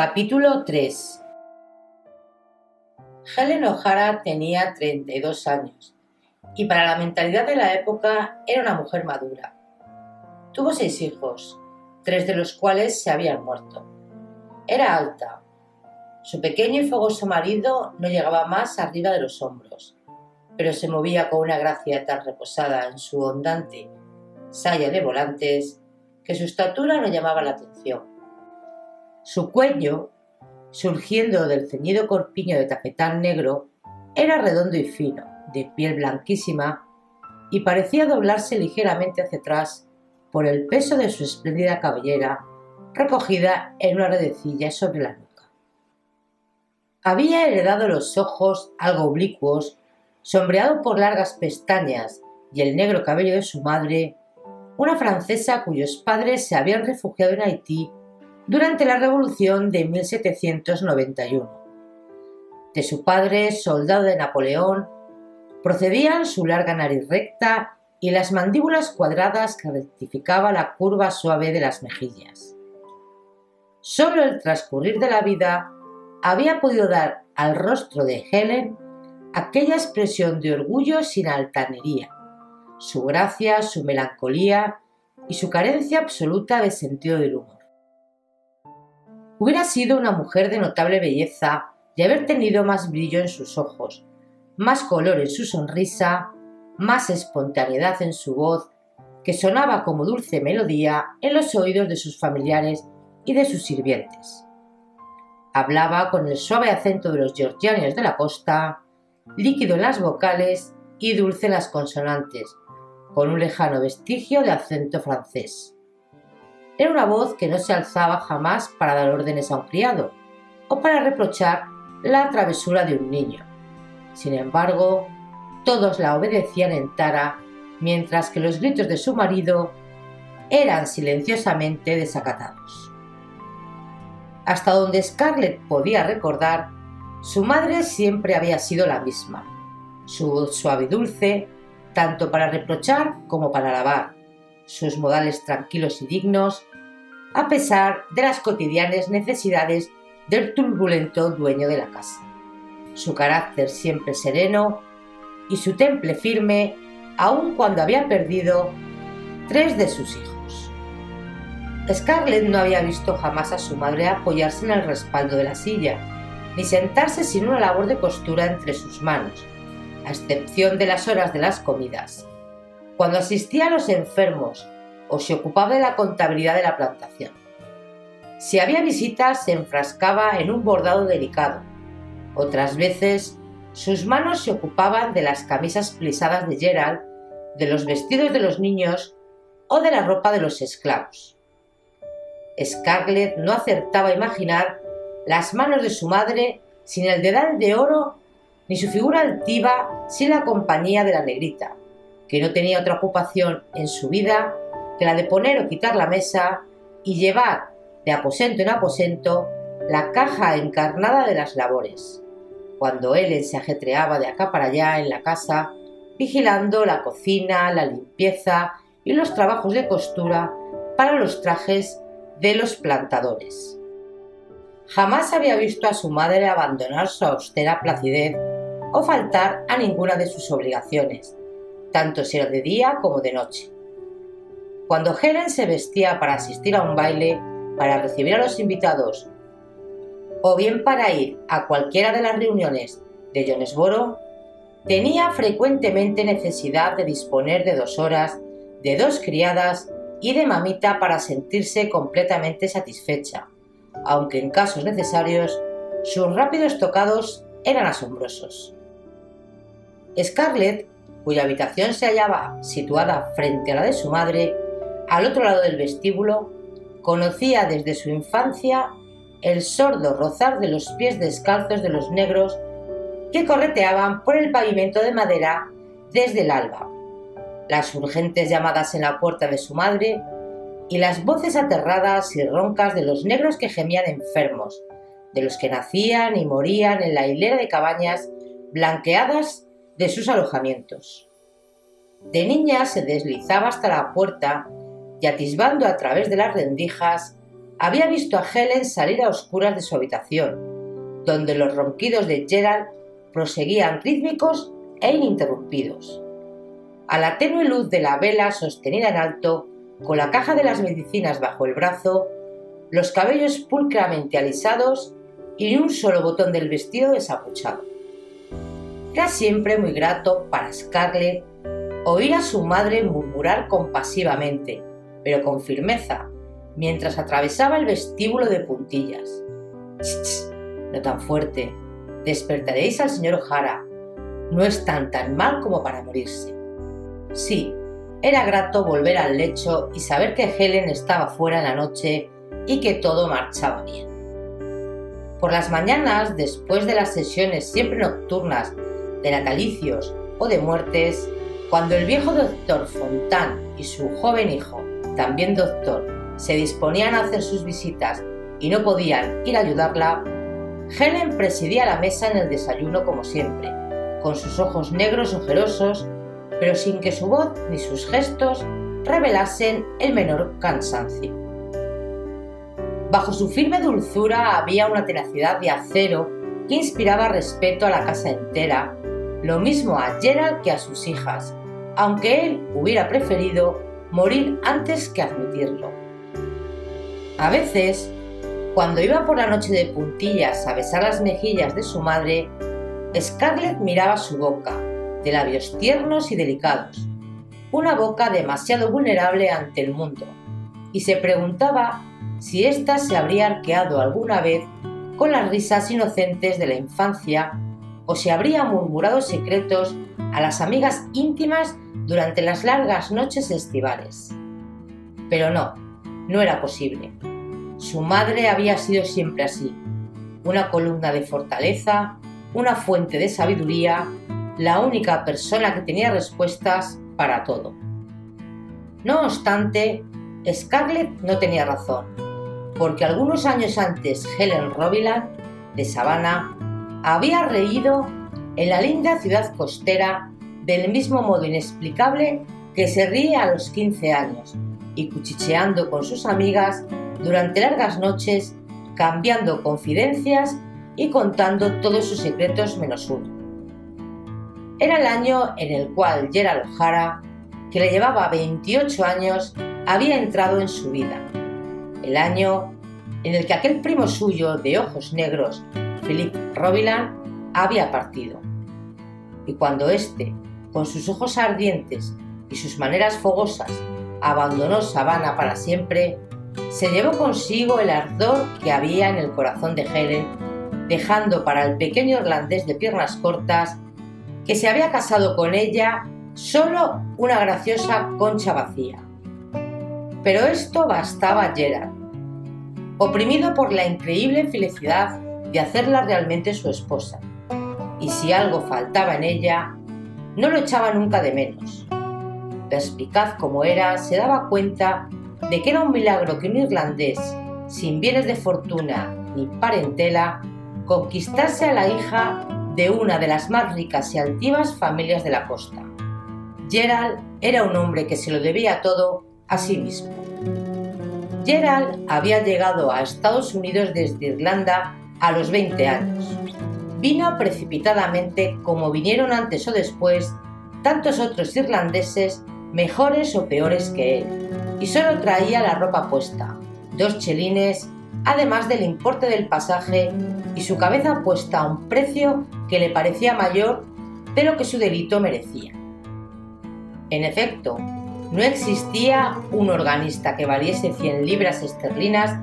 Capítulo 3 Helen O'Hara tenía 32 años y para la mentalidad de la época era una mujer madura. Tuvo seis hijos, tres de los cuales se habían muerto. Era alta. Su pequeño y fogoso marido no llegaba más arriba de los hombros, pero se movía con una gracia tan reposada en su ondante saya de volantes que su estatura no llamaba la atención. Su cuello, surgiendo del ceñido corpiño de tafetán negro, era redondo y fino, de piel blanquísima, y parecía doblarse ligeramente hacia atrás por el peso de su espléndida cabellera recogida en una redecilla sobre la nuca. Había heredado los ojos algo oblicuos, sombreado por largas pestañas y el negro cabello de su madre, una francesa cuyos padres se habían refugiado en Haití durante la Revolución de 1791. De su padre, soldado de Napoleón, procedían su larga nariz recta y las mandíbulas cuadradas que rectificaba la curva suave de las mejillas. Solo el transcurrir de la vida había podido dar al rostro de Helen aquella expresión de orgullo sin altanería, su gracia, su melancolía y su carencia absoluta de sentido del humor. Hubiera sido una mujer de notable belleza de haber tenido más brillo en sus ojos, más color en su sonrisa, más espontaneidad en su voz, que sonaba como dulce melodía en los oídos de sus familiares y de sus sirvientes. Hablaba con el suave acento de los georgianos de la costa, líquido en las vocales y dulce en las consonantes, con un lejano vestigio de acento francés. Era una voz que no se alzaba jamás para dar órdenes a un criado o para reprochar la travesura de un niño. Sin embargo, todos la obedecían en tara, mientras que los gritos de su marido eran silenciosamente desacatados. Hasta donde Scarlett podía recordar, su madre siempre había sido la misma. Su voz suave y dulce, tanto para reprochar como para alabar, sus modales tranquilos y dignos, a pesar de las cotidianas necesidades del turbulento dueño de la casa, su carácter siempre sereno y su temple firme aun cuando había perdido tres de sus hijos. Scarlett no había visto jamás a su madre apoyarse en el respaldo de la silla, ni sentarse sin una labor de costura entre sus manos, a excepción de las horas de las comidas, cuando asistía a los enfermos o se ocupaba de la contabilidad de la plantación. Si había visitas, se enfrascaba en un bordado delicado. Otras veces, sus manos se ocupaban de las camisas plisadas de Gerald, de los vestidos de los niños o de la ropa de los esclavos. Scarlett no acertaba a imaginar las manos de su madre sin el dedal de oro ni su figura altiva sin la compañía de la negrita, que no tenía otra ocupación en su vida que la de poner o quitar la mesa y llevar de aposento en aposento la caja encarnada de las labores, cuando él se ajetreaba de acá para allá en la casa, vigilando la cocina, la limpieza y los trabajos de costura para los trajes de los plantadores. Jamás había visto a su madre abandonar su austera placidez o faltar a ninguna de sus obligaciones, tanto si era de día como de noche. Cuando Helen se vestía para asistir a un baile, para recibir a los invitados, o bien para ir a cualquiera de las reuniones de Jonesboro, tenía frecuentemente necesidad de disponer de dos horas, de dos criadas y de mamita para sentirse completamente satisfecha, aunque en casos necesarios sus rápidos tocados eran asombrosos. Scarlett, cuya habitación se hallaba situada frente a la de su madre, al otro lado del vestíbulo, conocía desde su infancia el sordo rozar de los pies descalzos de los negros que correteaban por el pavimento de madera desde el alba, las urgentes llamadas en la puerta de su madre y las voces aterradas y roncas de los negros que gemían enfermos, de los que nacían y morían en la hilera de cabañas blanqueadas de sus alojamientos. De niña se deslizaba hasta la puerta y atisbando a través de las rendijas, había visto a Helen salir a oscuras de su habitación, donde los ronquidos de Gerald proseguían rítmicos e ininterrumpidos. A la tenue luz de la vela sostenida en alto, con la caja de las medicinas bajo el brazo, los cabellos pulcramente alisados y un solo botón del vestido desapuchado. Era siempre muy grato para Scarlett oír a su madre murmurar compasivamente, pero con firmeza, mientras atravesaba el vestíbulo de puntillas. ¡Ch, no tan fuerte. Despertaréis al señor O'Hara. No es tan tan mal como para morirse. Sí, era grato volver al lecho y saber que Helen estaba fuera en la noche y que todo marchaba bien. Por las mañanas, después de las sesiones siempre nocturnas de natalicios o de muertes, cuando el viejo doctor Fontán y su joven hijo, también doctor, se disponían a hacer sus visitas y no podían ir a ayudarla, Helen presidía la mesa en el desayuno como siempre, con sus ojos negros ojerosos, pero sin que su voz ni sus gestos revelasen el menor cansancio. Bajo su firme dulzura había una tenacidad de acero que inspiraba respeto a la casa entera, lo mismo a Gerald que a sus hijas, aunque él hubiera preferido morir antes que admitirlo. A veces, cuando iba por la noche de puntillas a besar las mejillas de su madre, Scarlett miraba su boca, de labios tiernos y delicados, una boca demasiado vulnerable ante el mundo, y se preguntaba si ésta se habría arqueado alguna vez con las risas inocentes de la infancia o si habría murmurado secretos a las amigas íntimas durante las largas noches estivales. Pero no, no era posible. Su madre había sido siempre así, una columna de fortaleza, una fuente de sabiduría, la única persona que tenía respuestas para todo. No obstante, Scarlett no tenía razón, porque algunos años antes Helen Robiland, de Savannah, había reído en la linda ciudad costera del mismo modo inexplicable que se ríe a los 15 años y cuchicheando con sus amigas durante largas noches, cambiando confidencias y contando todos sus secretos menos uno. Era el año en el cual Gerald O'Hara, que le llevaba 28 años, había entrado en su vida. El año en el que aquel primo suyo de ojos negros, Philip Robiland, había partido. Y cuando éste, con sus ojos ardientes y sus maneras fogosas, abandonó Savannah para siempre, se llevó consigo el ardor que había en el corazón de Helen, dejando para el pequeño irlandés de piernas cortas, que se había casado con ella, solo una graciosa concha vacía. Pero esto bastaba a Gerard, oprimido por la increíble felicidad de hacerla realmente su esposa. Y si algo faltaba en ella, no lo echaba nunca de menos. Perspicaz como era, se daba cuenta de que era un milagro que un irlandés, sin bienes de fortuna ni parentela, conquistase a la hija de una de las más ricas y altivas familias de la costa. Gerald era un hombre que se lo debía todo a sí mismo. Gerald había llegado a Estados Unidos desde Irlanda a los 20 años. Vino precipitadamente como vinieron antes o después tantos otros irlandeses mejores o peores que él, y solo traía la ropa puesta, dos chelines, además del importe del pasaje y su cabeza puesta a un precio que le parecía mayor de lo que su delito merecía. En efecto, no existía un organista que valiese 100 libras esterlinas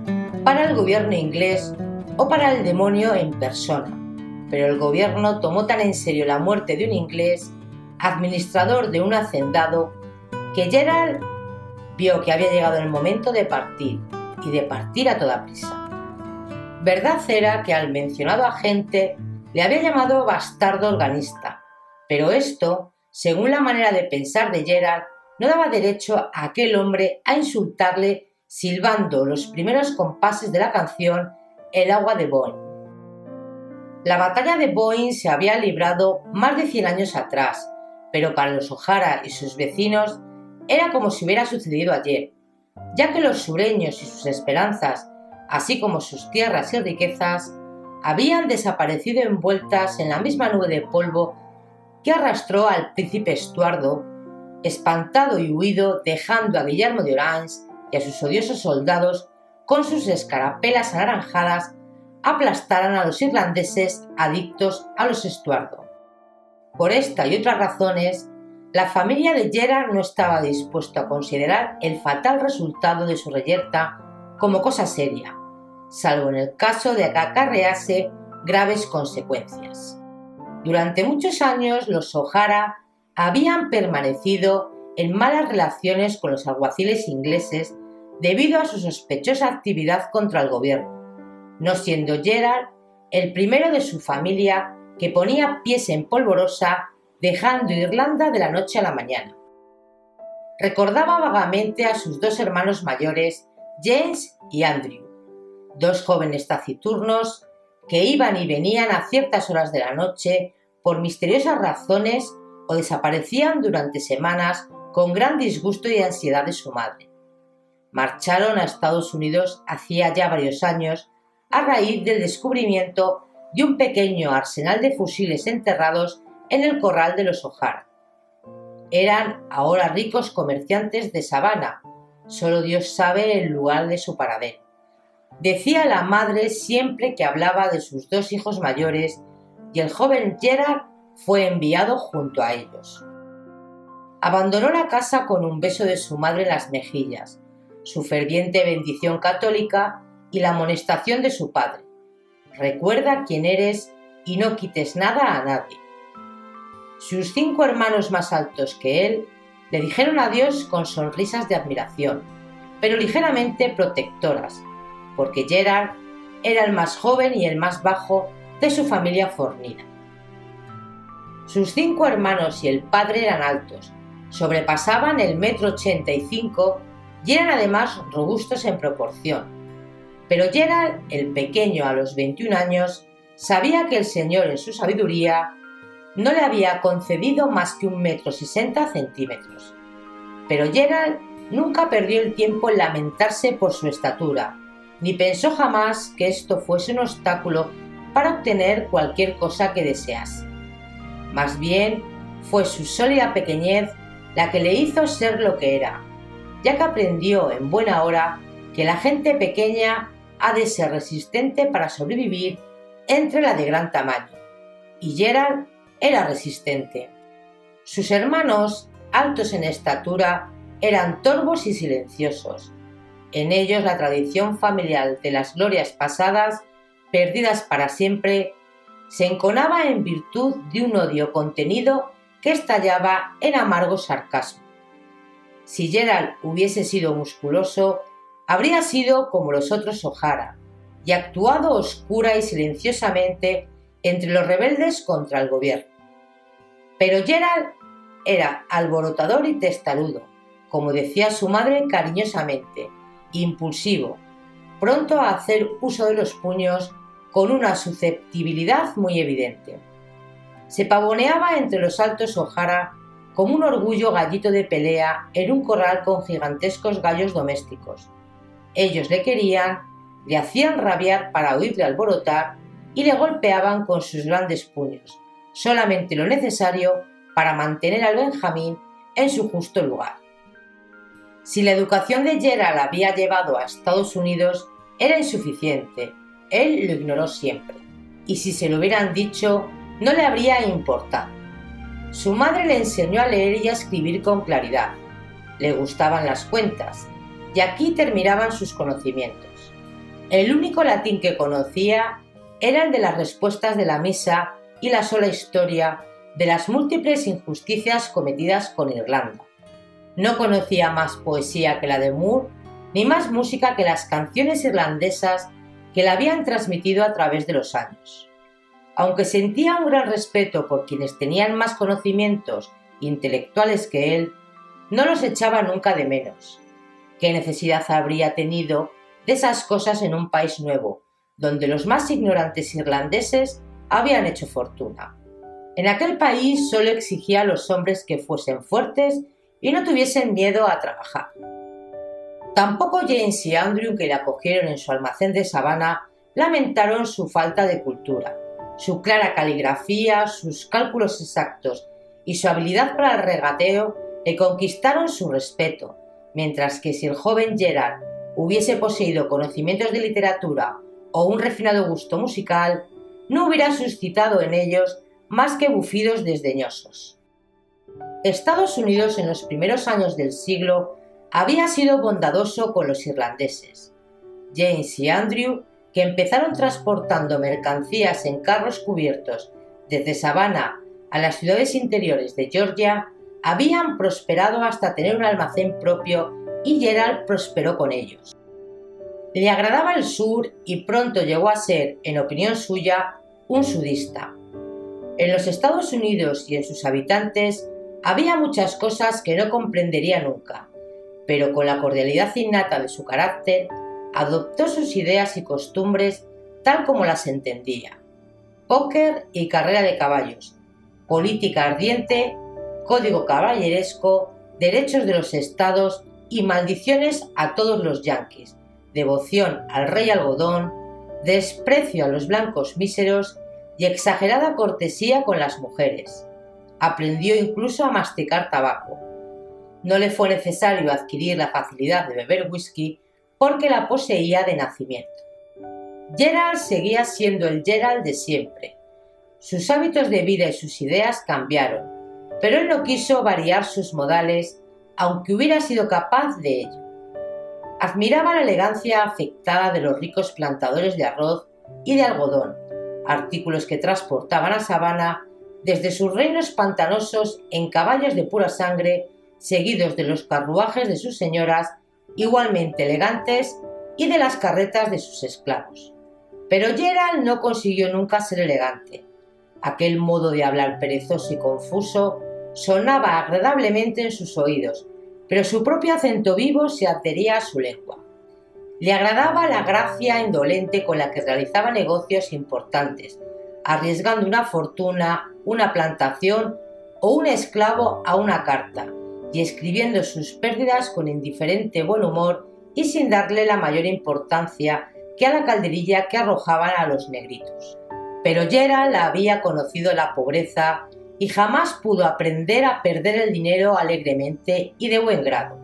para el gobierno inglés o para el demonio en persona, pero el gobierno tomó tan en serio la muerte de un inglés, administrador de un hacendado, que Gerald vio que había llegado el momento de partir y de partir a toda prisa. Verdad era que al mencionado agente le había llamado bastardo organista, pero esto, según la manera de pensar de Gerald, no daba derecho a aquel hombre a insultarle silbando los primeros compases de la canción El agua de Boyne. La batalla de Boyne se había librado más de 100 años atrás, pero para los O'Hara y sus vecinos era como si hubiera sucedido ayer, ya que los sureños y sus esperanzas, así como sus tierras y riquezas, habían desaparecido envueltas en la misma nube de polvo que arrastró al príncipe Estuardo, espantado y huido, dejando a Guillermo de Orange y a sus odiosos soldados con sus escarapelas anaranjadas aplastaran a los irlandeses adictos a los Estuardo. Por esta y otras razones, la familia de Gerard no estaba dispuesto a considerar el fatal resultado de su reyerta como cosa seria, salvo en el caso de que graves consecuencias. Durante muchos años los O'Hara habían permanecido en malas relaciones con los alguaciles ingleses debido a su sospechosa actividad contra el gobierno, no siendo Gerard el primero de su familia que ponía pies en polvorosa dejando Irlanda de la noche a la mañana. Recordaba vagamente a sus dos hermanos mayores, James y Andrew, dos jóvenes taciturnos que iban y venían a ciertas horas de la noche por misteriosas razones o desaparecían durante semanas con gran disgusto y ansiedad de su madre. Marcharon a Estados Unidos hacía ya varios años a raíz del descubrimiento de un pequeño arsenal de fusiles enterrados en el corral de los O'Hara. Eran ahora ricos comerciantes de Sabana, solo Dios sabe el lugar de su paradero. Decía la madre siempre que hablaba de sus dos hijos mayores y el joven Gerard fue enviado junto a ellos. Abandonó la casa con un beso de su madre en las mejillas, su ferviente bendición católica y la amonestación de su padre. Recuerda quién eres y no quites nada a nadie. Sus cinco hermanos más altos que él le dijeron adiós con sonrisas de admiración, pero ligeramente protectoras, porque Gerard era el más joven y el más bajo de su familia fornida. Sus cinco hermanos y el padre eran altos, sobrepasaban el metro ochenta y cinco y eran además robustos en proporción. Pero Gerald, el pequeño a los 21 años, sabía que el Señor en su sabiduría no le había concedido más que un metro sesenta centímetros. Pero Gerald nunca perdió el tiempo en lamentarse por su estatura, ni pensó jamás que esto fuese un obstáculo para obtener cualquier cosa que desease. Más bien, fue su sólida pequeñez la que le hizo ser lo que era, ya que aprendió en buena hora que la gente pequeña ha de ser resistente para sobrevivir entre la de gran tamaño. Y Gerald era resistente. Sus hermanos, altos en estatura, eran torvos y silenciosos. En ellos la tradición familiar de las glorias pasadas, perdidas para siempre, se enconaba en virtud de un odio contenido que estallaba en amargo sarcasmo. Si Gerald hubiese sido musculoso, habría sido como los otros O'Hara, y actuado oscura y silenciosamente entre los rebeldes contra el gobierno. Pero Gerald era alborotador y testarudo, como decía su madre cariñosamente, impulsivo, pronto a hacer uso de los puños con una susceptibilidad muy evidente. Se pavoneaba entre los altos O'Hara como un orgullo gallito de pelea en un corral con gigantescos gallos domésticos. Ellos le querían, le hacían rabiar para oírle alborotar y le golpeaban con sus grandes puños, solamente lo necesario para mantener al Benjamín en su justo lugar. Si la educación de Gerald había llevado a Estados Unidos, era insuficiente. Él lo ignoró siempre. Y si se lo hubieran dicho, no le habría importado. Su madre le enseñó a leer y a escribir con claridad. Le gustaban las cuentas, y aquí terminaban sus conocimientos. El único latín que conocía era el de las respuestas de la misa y la sola historia de las múltiples injusticias cometidas con Irlanda. No conocía más poesía que la de Moore, ni más música que las canciones irlandesas que le habían transmitido a través de los años. Aunque sentía un gran respeto por quienes tenían más conocimientos intelectuales que él, no los echaba nunca de menos. ¿Qué necesidad habría tenido de esas cosas en un país nuevo, donde los más ignorantes irlandeses habían hecho fortuna? En aquel país solo exigía a los hombres que fuesen fuertes y no tuviesen miedo a trabajar. Tampoco James y Andrew, que le acogieron en su almacén de sabana, lamentaron su falta de cultura. Su clara caligrafía, sus cálculos exactos y su habilidad para el regateo le conquistaron su respeto, mientras que si el joven Gerard hubiese poseído conocimientos de literatura o un refinado gusto musical, no hubiera suscitado en ellos más que bufidos desdeñosos. Estados Unidos en los primeros años del siglo había sido bondadoso con los irlandeses. James y Andrew, que empezaron transportando mercancías en carros cubiertos desde Savannah a las ciudades interiores de Georgia, habían prosperado hasta tener un almacén propio y Gerald prosperó con ellos. Le agradaba el sur y pronto llegó a ser, en opinión suya, un sudista. En los Estados Unidos y en sus habitantes había muchas cosas que no comprendería nunca, pero con la cordialidad innata de su carácter, adoptó sus ideas y costumbres tal como las entendía. Póker y carrera de caballos, política ardiente, código caballeresco, derechos de los estados y maldiciones a todos los yanquis, devoción al rey algodón, desprecio a los blancos míseros y exagerada cortesía con las mujeres aprendió incluso a masticar tabaco. No le fue necesario adquirir la facilidad de beber whisky porque la poseía de nacimiento. Gerald seguía siendo el Gerald de siempre. Sus hábitos de vida y sus ideas cambiaron, pero él no quiso variar sus modales, aunque hubiera sido capaz de ello. Admiraba la elegancia afectada de los ricos plantadores de arroz y de algodón, artículos que transportaban a Sabana desde sus reinos pantanosos en caballos de pura sangre, seguidos de los carruajes de sus señoras, igualmente elegantes, y de las carretas de sus esclavos. Pero Gerald no consiguió nunca ser elegante. Aquel modo de hablar perezoso y confuso sonaba agradablemente en sus oídos, pero su propio acento vivo se adhería a su lengua. Le agradaba la gracia indolente con la que realizaba negocios importantes, arriesgando una fortuna, una plantación o un esclavo a una carta, y escribiendo sus pérdidas con indiferente buen humor y sin darle la mayor importancia que a la calderilla que arrojaban a los negritos. Pero Gerald había conocido la pobreza y jamás pudo aprender a perder el dinero alegremente y de buen grado.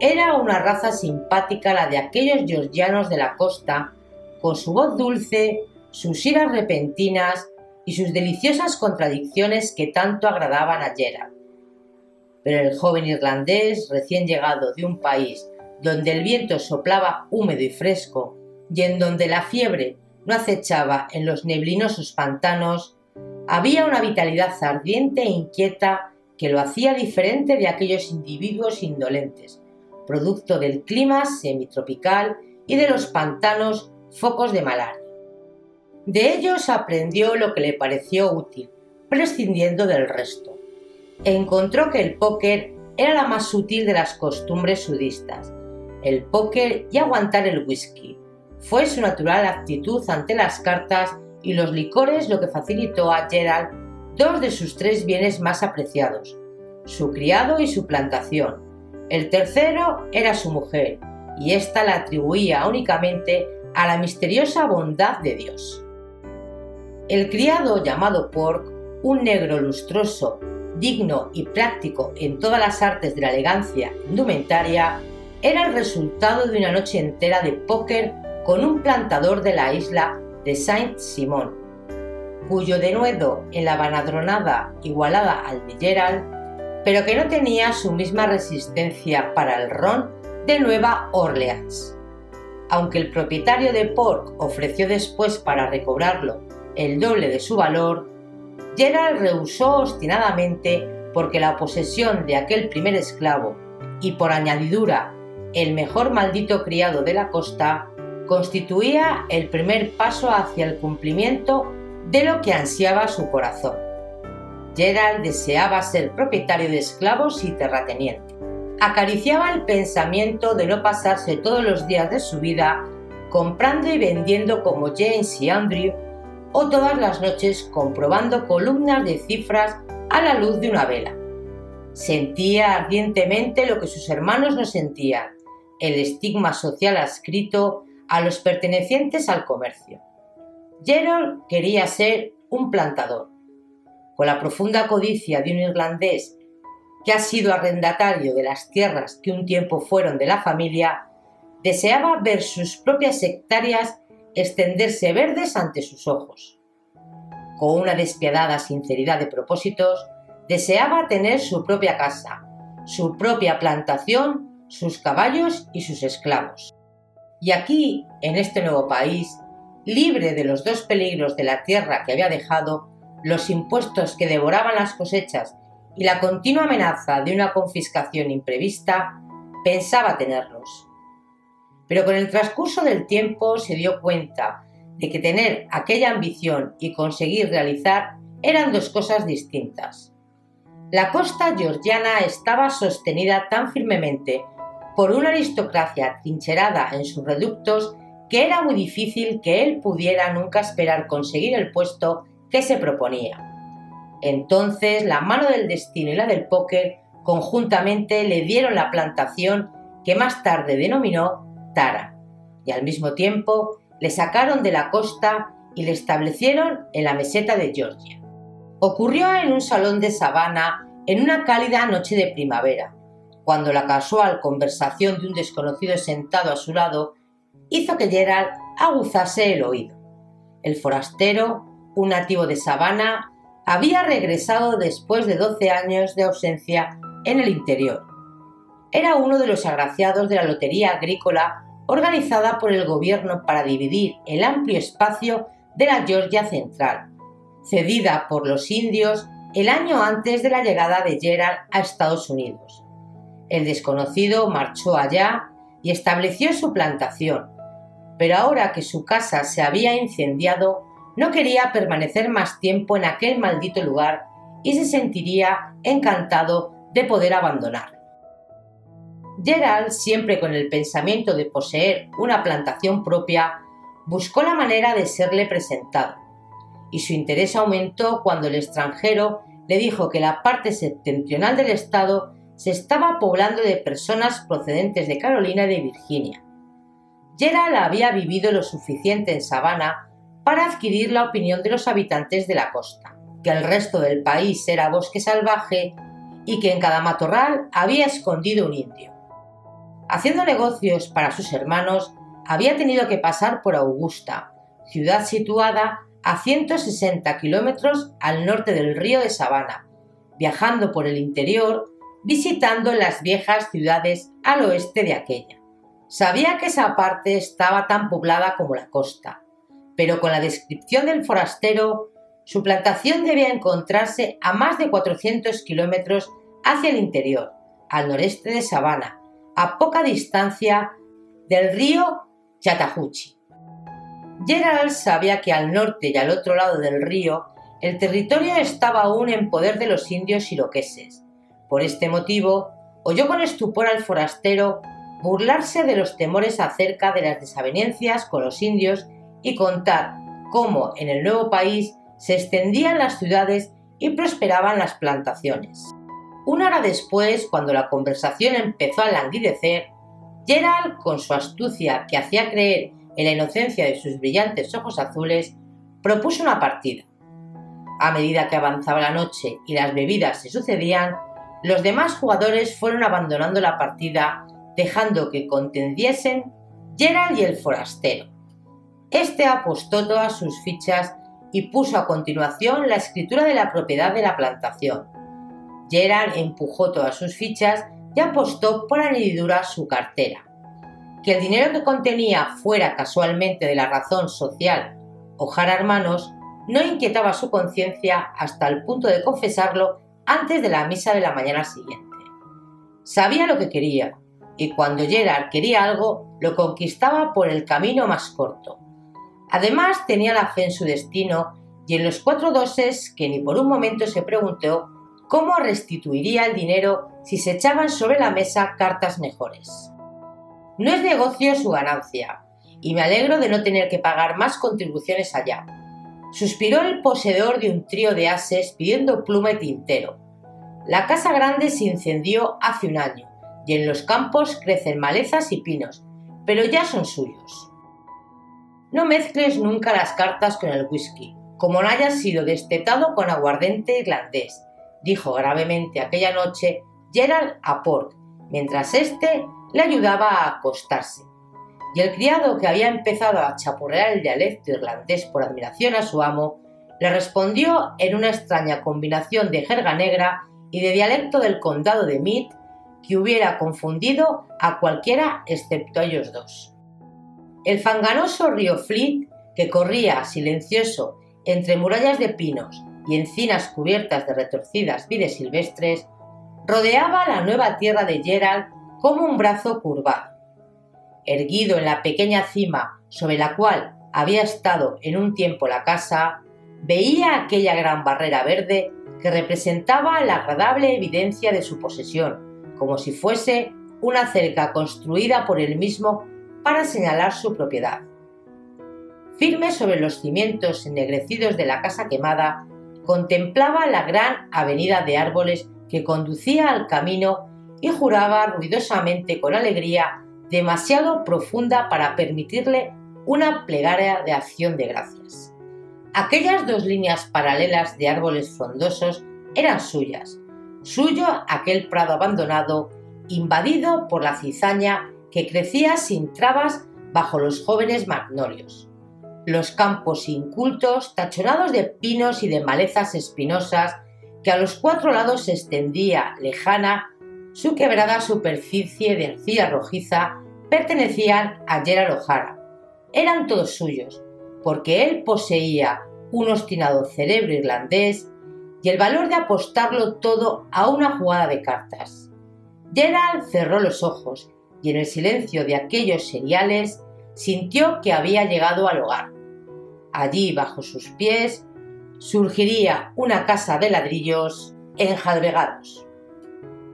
Era una raza simpática la de aquellos georgianos de la costa, con su voz dulce, sus iras repentinas y sus deliciosas contradicciones que tanto agradaban a Gerard. Pero el joven irlandés, recién llegado de un país donde el viento soplaba húmedo y fresco y en donde la fiebre no acechaba en los neblinosos pantanos, había una vitalidad ardiente e inquieta que lo hacía diferente de aquellos individuos indolentes, producto del clima semitropical y de los pantanos focos de malaria. De ellos aprendió lo que le pareció útil, prescindiendo del resto. Encontró que el póker era la más útil de las costumbres sudistas. El póker y aguantar el whisky. Fue su natural actitud ante las cartas y los licores lo que facilitó a Gerald dos de sus tres bienes más apreciados, su criado y su plantación. El tercero era su mujer, y ésta la atribuía únicamente a la misteriosa bondad de Dios. El criado llamado Pork, un negro lustroso, digno y práctico en todas las artes de la elegancia indumentaria, era el resultado de una noche entera de póker con un plantador de la isla de Saint-Simon, cuyo denuedo en la banadronada igualada al de Gerald, pero que no tenía su misma resistencia para el ron de Nueva Orleans. Aunque el propietario de Pork ofreció después para recobrarlo el doble de su valor, Gerald rehusó obstinadamente porque la posesión de aquel primer esclavo y por añadidura el mejor maldito criado de la costa constituía el primer paso hacia el cumplimiento de lo que ansiaba su corazón. Gerald deseaba ser propietario de esclavos y terrateniente. Acariciaba el pensamiento de no pasarse todos los días de su vida comprando y vendiendo como James y Andrew o todas las noches comprobando columnas de cifras a la luz de una vela. Sentía ardientemente lo que sus hermanos no sentían, el estigma social adscrito a los pertenecientes al comercio. Gerald quería ser un plantador. Con la profunda codicia de un irlandés que ha sido arrendatario de las tierras que un tiempo fueron de la familia, deseaba ver sus propias hectáreas extenderse verdes ante sus ojos. Con una despiadada sinceridad de propósitos, deseaba tener su propia casa, su propia plantación, sus caballos y sus esclavos. Y aquí, en este nuevo país, libre de los dos peligros de la tierra que había dejado, los impuestos que devoraban las cosechas y la continua amenaza de una confiscación imprevista, pensaba tenerlos pero con el transcurso del tiempo se dio cuenta de que tener aquella ambición y conseguir realizar eran dos cosas distintas. La costa georgiana estaba sostenida tan firmemente por una aristocracia trincherada en sus reductos que era muy difícil que él pudiera nunca esperar conseguir el puesto que se proponía. Entonces la mano del destino y la del póker conjuntamente le dieron la plantación que más tarde denominó Tara, y al mismo tiempo le sacaron de la costa y le establecieron en la meseta de Georgia. Ocurrió en un salón de sabana en una cálida noche de primavera, cuando la casual conversación de un desconocido sentado a su lado hizo que Gerald aguzase el oído. El forastero, un nativo de sabana, había regresado después de 12 años de ausencia en el interior era uno de los agraciados de la Lotería Agrícola organizada por el gobierno para dividir el amplio espacio de la Georgia Central, cedida por los indios el año antes de la llegada de Gerald a Estados Unidos. El desconocido marchó allá y estableció su plantación, pero ahora que su casa se había incendiado, no quería permanecer más tiempo en aquel maldito lugar y se sentiría encantado de poder abandonar. Gerald, siempre con el pensamiento de poseer una plantación propia, buscó la manera de serle presentado, y su interés aumentó cuando el extranjero le dijo que la parte septentrional del estado se estaba poblando de personas procedentes de Carolina y de Virginia. Gerald había vivido lo suficiente en Savannah para adquirir la opinión de los habitantes de la costa, que el resto del país era bosque salvaje y que en cada matorral había escondido un indio. Haciendo negocios para sus hermanos, había tenido que pasar por Augusta, ciudad situada a 160 kilómetros al norte del río de Sabana, viajando por el interior, visitando las viejas ciudades al oeste de aquella. Sabía que esa parte estaba tan poblada como la costa, pero con la descripción del forastero, su plantación debía encontrarse a más de 400 kilómetros hacia el interior, al noreste de Sabana, a poca distancia del río Chattahoochee. Gerald sabía que al norte y al otro lado del río el territorio estaba aún en poder de los indios iroqueses. Por este motivo, oyó con estupor al forastero burlarse de los temores acerca de las desavenencias con los indios y contar cómo en el nuevo país se extendían las ciudades y prosperaban las plantaciones. Una hora después, cuando la conversación empezó a languidecer, Gerald, con su astucia que hacía creer en la inocencia de sus brillantes ojos azules, propuso una partida. A medida que avanzaba la noche y las bebidas se sucedían, los demás jugadores fueron abandonando la partida, dejando que contendiesen Gerald y el forastero. Este apostó todas sus fichas y puso a continuación la escritura de la propiedad de la plantación. Gerald empujó todas sus fichas y apostó por añadidura su cartera. Que el dinero que contenía fuera casualmente de la razón social Ojara hermanos no inquietaba su conciencia hasta el punto de confesarlo antes de la misa de la mañana siguiente. Sabía lo que quería, y cuando Gerard quería algo, lo conquistaba por el camino más corto. Además, tenía la fe en su destino y en los cuatro doses que ni por un momento se preguntó cómo restituiría el dinero si se echaban sobre la mesa cartas mejores. No es negocio su ganancia, y me alegro de no tener que pagar más contribuciones allá. Suspiró el poseedor de un trío de ases pidiendo pluma y tintero. La casa grande se incendió hace un año, y en los campos crecen malezas y pinos, pero ya son suyos. No mezcles nunca las cartas con el whisky, como no haya sido destetado con aguardente irlandés, dijo gravemente aquella noche Gerald a Pork, mientras éste le ayudaba a acostarse. Y el criado, que había empezado a chapurrear el dialecto irlandés por admiración a su amo, le respondió en una extraña combinación de jerga negra y de dialecto del condado de Meath que hubiera confundido a cualquiera excepto a ellos dos. El fanganoso río Fleet, que corría silencioso entre murallas de pinos y encinas cubiertas de retorcidas vides silvestres, rodeaba la nueva tierra de Gerald como un brazo curvado. Erguido en la pequeña cima sobre la cual había estado en un tiempo la casa, veía aquella gran barrera verde que representaba la agradable evidencia de su posesión, como si fuese una cerca construida por él mismo para señalar su propiedad. Firme sobre los cimientos ennegrecidos de la casa quemada, contemplaba la gran avenida de árboles que conducía al camino y juraba ruidosamente con alegría demasiado profunda para permitirle una plegaria de acción de gracias. Aquellas dos líneas paralelas de árboles frondosos eran suyas, suyo aquel prado abandonado, invadido por la cizaña que crecía sin trabas bajo los jóvenes magnolios los campos incultos tachonados de pinos y de malezas espinosas que a los cuatro lados se extendía lejana su quebrada superficie de arcilla rojiza pertenecían a Gerald O'Hara. Eran todos suyos, porque él poseía un obstinado cerebro irlandés y el valor de apostarlo todo a una jugada de cartas. Gerald cerró los ojos y en el silencio de aquellos seriales sintió que había llegado al hogar. Allí, bajo sus pies, surgiría una casa de ladrillos enjalbegados.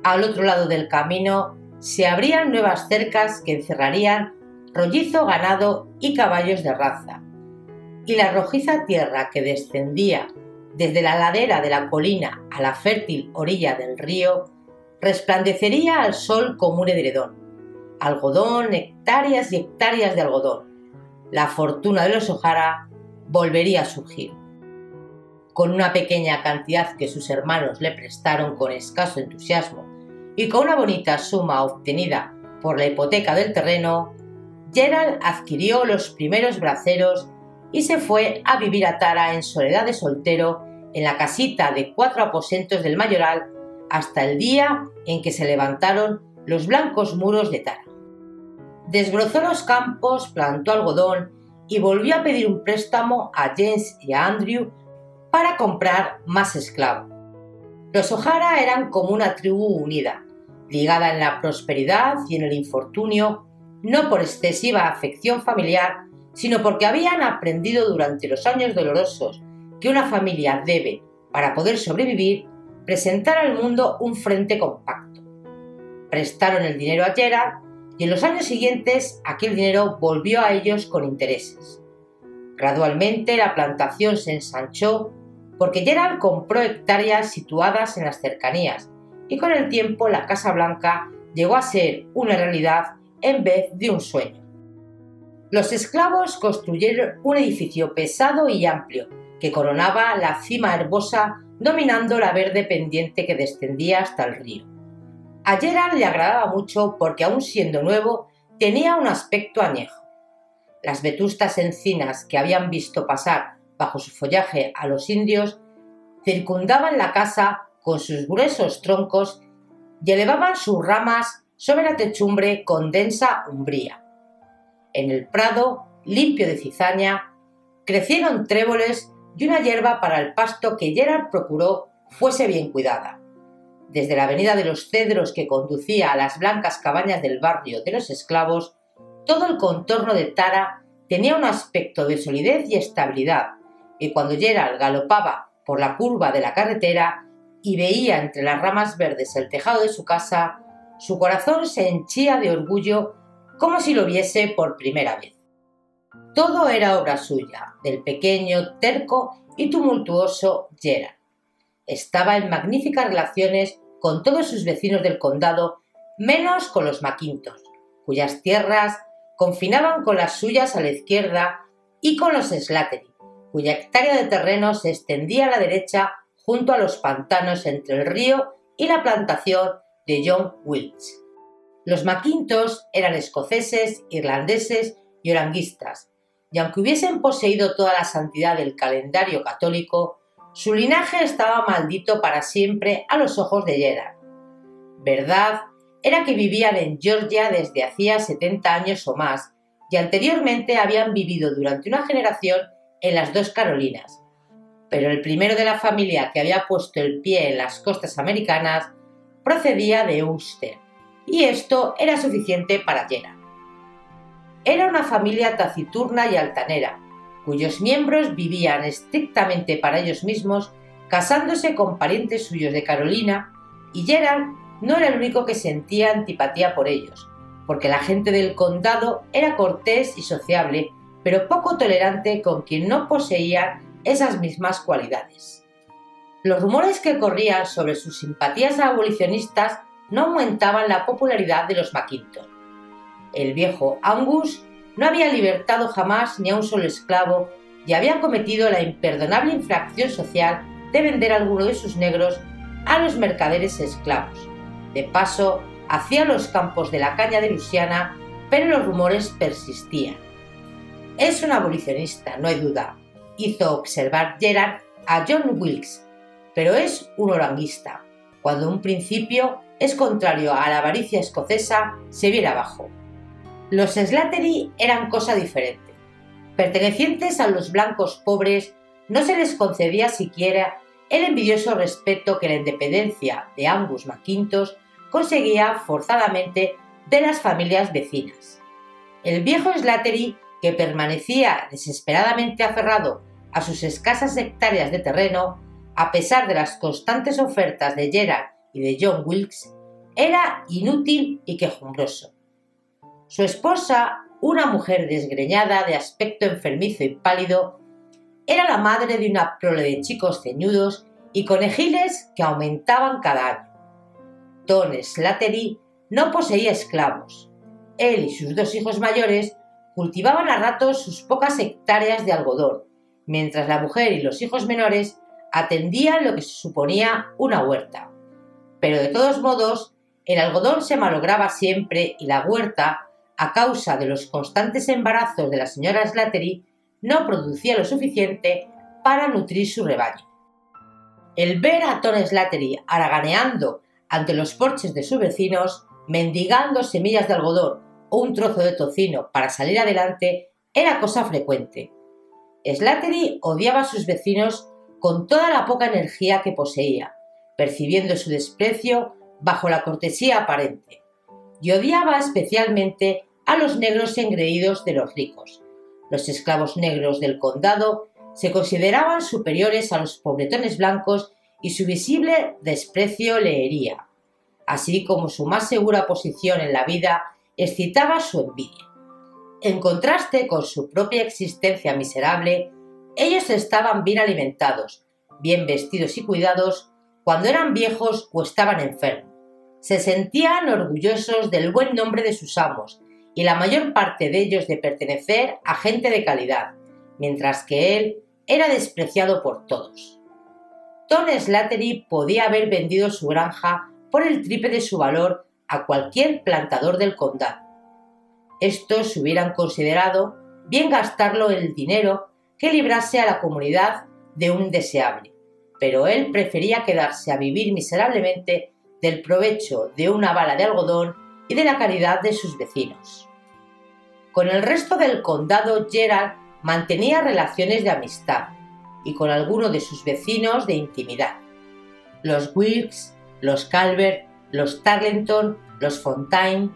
Al otro lado del camino se abrían nuevas cercas que encerrarían rollizo ganado y caballos de raza. Y la rojiza tierra que descendía desde la ladera de la colina a la fértil orilla del río resplandecería al sol como un edredón. Algodón, hectáreas y hectáreas de algodón. La fortuna de los Ojara volvería a surgir. Con una pequeña cantidad que sus hermanos le prestaron con escaso entusiasmo y con una bonita suma obtenida por la hipoteca del terreno, Gerald adquirió los primeros braceros y se fue a vivir a Tara en soledad de soltero en la casita de cuatro aposentos del mayoral hasta el día en que se levantaron los blancos muros de Tara. Desbrozó los campos, plantó algodón y volvió a pedir un préstamo a James y a Andrew para comprar más esclavos. Los O'Hara eran como una tribu unida, ligada en la prosperidad y en el infortunio, no por excesiva afección familiar, sino porque habían aprendido durante los años dolorosos que una familia debe, para poder sobrevivir, presentar al mundo un frente compacto. Prestaron el dinero a Gerard y en los años siguientes aquel dinero volvió a ellos con intereses. Gradualmente la plantación se ensanchó porque Gerald compró hectáreas situadas en las cercanías y con el tiempo la Casa Blanca llegó a ser una realidad en vez de un sueño. Los esclavos construyeron un edificio pesado y amplio que coronaba la cima herbosa dominando la verde pendiente que descendía hasta el río. A Gerard le agradaba mucho porque aun siendo nuevo tenía un aspecto añejo. Las vetustas encinas que habían visto pasar bajo su follaje a los indios circundaban la casa con sus gruesos troncos y elevaban sus ramas sobre la techumbre con densa umbría. En el prado, limpio de cizaña, crecieron tréboles y una hierba para el pasto que Gerard procuró fuese bien cuidada. Desde la avenida de los cedros que conducía a las blancas cabañas del barrio de los esclavos, todo el contorno de Tara tenía un aspecto de solidez y estabilidad, y cuando Gerald galopaba por la curva de la carretera y veía entre las ramas verdes el tejado de su casa, su corazón se henchía de orgullo como si lo viese por primera vez. Todo era obra suya, del pequeño, terco y tumultuoso Gerald. Estaba en magníficas relaciones con todos sus vecinos del condado, menos con los Maquintos, cuyas tierras confinaban con las suyas a la izquierda y con los Slattery, cuya hectárea de terreno se extendía a la derecha junto a los pantanos entre el río y la plantación de John Wilkes. Los Maquintos eran escoceses, irlandeses y oranguistas, y aunque hubiesen poseído toda la santidad del calendario católico, su linaje estaba maldito para siempre a los ojos de Gerard. Verdad era que vivían en Georgia desde hacía 70 años o más, y anteriormente habían vivido durante una generación en las dos Carolinas. Pero el primero de la familia que había puesto el pie en las costas americanas procedía de Ulster, y esto era suficiente para Gerard. Era una familia taciturna y altanera, cuyos miembros vivían estrictamente para ellos mismos, casándose con parientes suyos de Carolina, y Gerald no era el único que sentía antipatía por ellos, porque la gente del condado era cortés y sociable, pero poco tolerante con quien no poseía esas mismas cualidades. Los rumores que corrían sobre sus simpatías abolicionistas no aumentaban la popularidad de los Maquintos. El viejo Angus no había libertado jamás ni a un solo esclavo y había cometido la imperdonable infracción social de vender a alguno de sus negros a los mercaderes esclavos. De paso, hacía los campos de la caña de Luisiana, pero los rumores persistían. Es un abolicionista, no hay duda, hizo observar Gerard a John Wilkes, pero es un oranguista, cuando un principio es contrario a la avaricia escocesa, se viera abajo. Los Slattery eran cosa diferente. Pertenecientes a los blancos pobres, no se les concedía siquiera el envidioso respeto que la independencia de Angus McQuintos conseguía forzadamente de las familias vecinas. El viejo Slattery, que permanecía desesperadamente aferrado a sus escasas hectáreas de terreno, a pesar de las constantes ofertas de Gerard y de John Wilkes, era inútil y quejumbroso. Su esposa, una mujer desgreñada, de aspecto enfermizo y pálido, era la madre de una prole de chicos ceñudos y conejiles que aumentaban cada año. Don Slattery no poseía esclavos. Él y sus dos hijos mayores cultivaban a ratos sus pocas hectáreas de algodón, mientras la mujer y los hijos menores atendían lo que se suponía una huerta. Pero de todos modos, el algodón se malograba siempre y la huerta, a causa de los constantes embarazos de la señora Slattery, no producía lo suficiente para nutrir su rebaño. El ver a Tom Slattery haraganeando ante los porches de sus vecinos, mendigando semillas de algodón o un trozo de tocino para salir adelante, era cosa frecuente. Slattery odiaba a sus vecinos con toda la poca energía que poseía, percibiendo su desprecio bajo la cortesía aparente, y odiaba especialmente a los negros engreídos de los ricos. Los esclavos negros del condado se consideraban superiores a los pobretones blancos y su visible desprecio le hería, así como su más segura posición en la vida excitaba su envidia. En contraste con su propia existencia miserable, ellos estaban bien alimentados, bien vestidos y cuidados cuando eran viejos o estaban enfermos. Se sentían orgullosos del buen nombre de sus amos y la mayor parte de ellos de pertenecer a gente de calidad, mientras que él era despreciado por todos. Tom Slattery podía haber vendido su granja por el triple de su valor a cualquier plantador del condado. Estos hubieran considerado bien gastarlo el dinero que librase a la comunidad de un deseable, pero él prefería quedarse a vivir miserablemente del provecho de una bala de algodón y de la caridad de sus vecinos. Con el resto del condado Gerald mantenía relaciones de amistad y con algunos de sus vecinos de intimidad. Los Wilkes, los Calvert, los Tarleton, los Fontaine,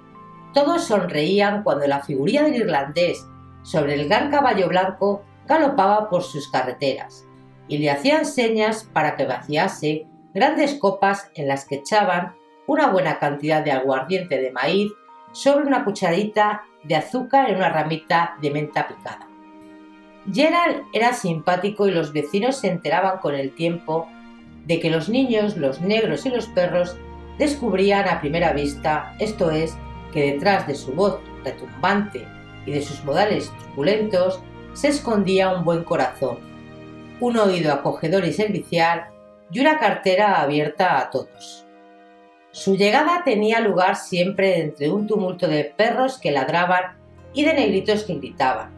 todos sonreían cuando la figuría del irlandés sobre el gran caballo blanco galopaba por sus carreteras y le hacían señas para que vaciase grandes copas en las que echaban una buena cantidad de aguardiente de maíz sobre una cucharita de azúcar en una ramita de menta picada. Gerald era simpático y los vecinos se enteraban con el tiempo de que los niños, los negros y los perros descubrían a primera vista, esto es, que detrás de su voz retumbante y de sus modales truculentos se escondía un buen corazón, un oído acogedor y servicial y una cartera abierta a todos. Su llegada tenía lugar siempre entre un tumulto de perros que ladraban y de negritos que gritaban,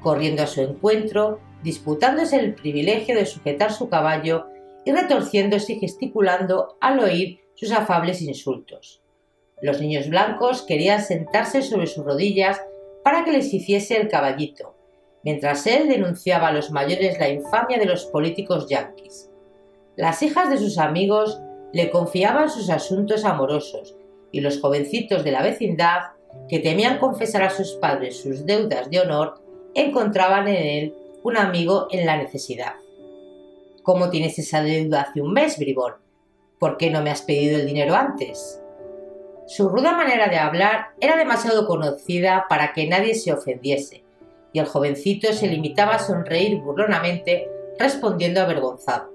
corriendo a su encuentro, disputándose el privilegio de sujetar su caballo y retorciéndose y gesticulando al oír sus afables insultos. Los niños blancos querían sentarse sobre sus rodillas para que les hiciese el caballito, mientras él denunciaba a los mayores la infamia de los políticos yanquis. Las hijas de sus amigos le confiaban sus asuntos amorosos y los jovencitos de la vecindad, que temían confesar a sus padres sus deudas de honor, encontraban en él un amigo en la necesidad. ¿Cómo tienes esa deuda hace un mes, bribón? ¿Por qué no me has pedido el dinero antes? Su ruda manera de hablar era demasiado conocida para que nadie se ofendiese, y el jovencito se limitaba a sonreír burlonamente, respondiendo avergonzado.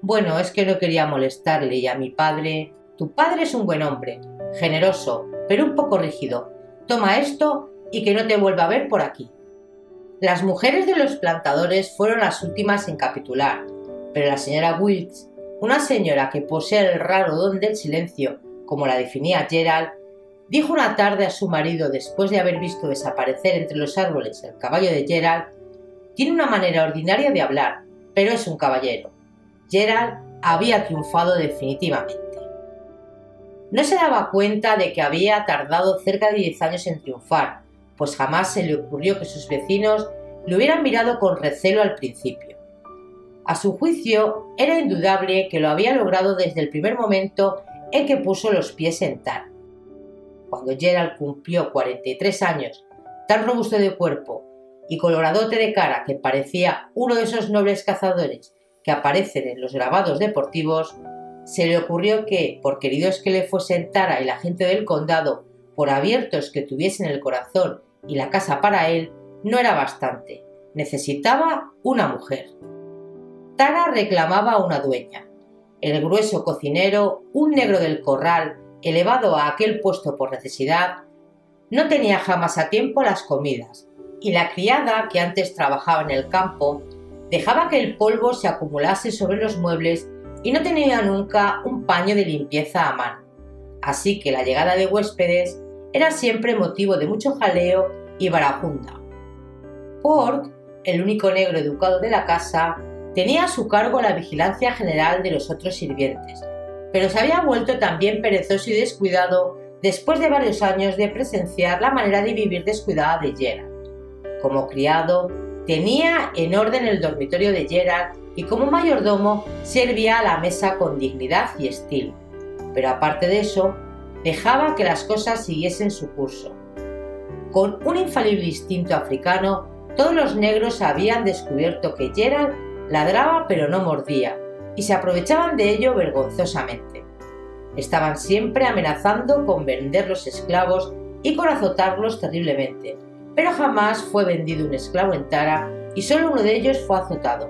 Bueno, es que no quería molestarle y a mi padre. Tu padre es un buen hombre, generoso, pero un poco rígido. Toma esto y que no te vuelva a ver por aquí. Las mujeres de los plantadores fueron las últimas en capitular, pero la señora Wilkes, una señora que posee el raro don del silencio, como la definía Gerald, dijo una tarde a su marido después de haber visto desaparecer entre los árboles el caballo de Gerald, tiene una manera ordinaria de hablar, pero es un caballero. Gerald había triunfado definitivamente. No se daba cuenta de que había tardado cerca de 10 años en triunfar, pues jamás se le ocurrió que sus vecinos le hubieran mirado con recelo al principio. A su juicio, era indudable que lo había logrado desde el primer momento en que puso los pies en Tar cuando Gerald cumplió 43 años, tan robusto de cuerpo y coloradote de cara que parecía uno de esos nobles cazadores que aparecen en los grabados deportivos, se le ocurrió que, por queridos que le fuesen Tara y la gente del condado, por abiertos que tuviesen el corazón y la casa para él, no era bastante. Necesitaba una mujer. Tara reclamaba una dueña. El grueso cocinero, un negro del corral, elevado a aquel puesto por necesidad, no tenía jamás a tiempo las comidas, y la criada, que antes trabajaba en el campo, dejaba que el polvo se acumulase sobre los muebles y no tenía nunca un paño de limpieza a mano. Así que la llegada de huéspedes era siempre motivo de mucho jaleo y barajunda. Pork, el único negro educado de la casa, tenía a su cargo la vigilancia general de los otros sirvientes, pero se había vuelto también perezoso y descuidado después de varios años de presenciar la manera de vivir descuidada de Gerald. Como criado, tenía en orden el dormitorio de Gerald y como mayordomo servía a la mesa con dignidad y estilo. Pero aparte de eso, dejaba que las cosas siguiesen su curso. Con un infalible instinto africano, todos los negros habían descubierto que Gerald ladraba pero no mordía, y se aprovechaban de ello vergonzosamente. Estaban siempre amenazando con vender los esclavos y con azotarlos terriblemente, pero jamás fue vendido un esclavo en Tara y solo uno de ellos fue azotado,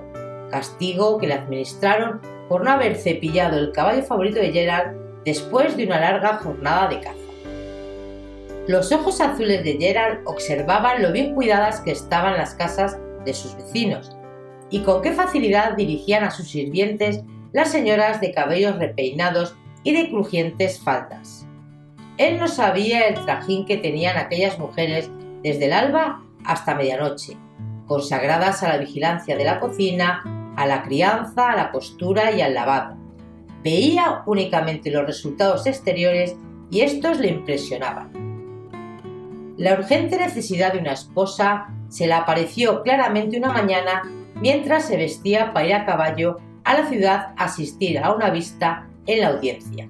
castigo que le administraron por no haber cepillado el caballo favorito de Gerald después de una larga jornada de caza. Los ojos azules de Gerald observaban lo bien cuidadas que estaban las casas de sus vecinos y con qué facilidad dirigían a sus sirvientes las señoras de cabellos repeinados y de crujientes faldas. Él no sabía el trajín que tenían aquellas mujeres desde el alba hasta medianoche, consagradas a la vigilancia de la cocina, a la crianza, a la costura y al lavado. Veía únicamente los resultados exteriores y estos le impresionaban. La urgente necesidad de una esposa se le apareció claramente una mañana mientras se vestía para ir a caballo a la ciudad a asistir a una vista en la audiencia.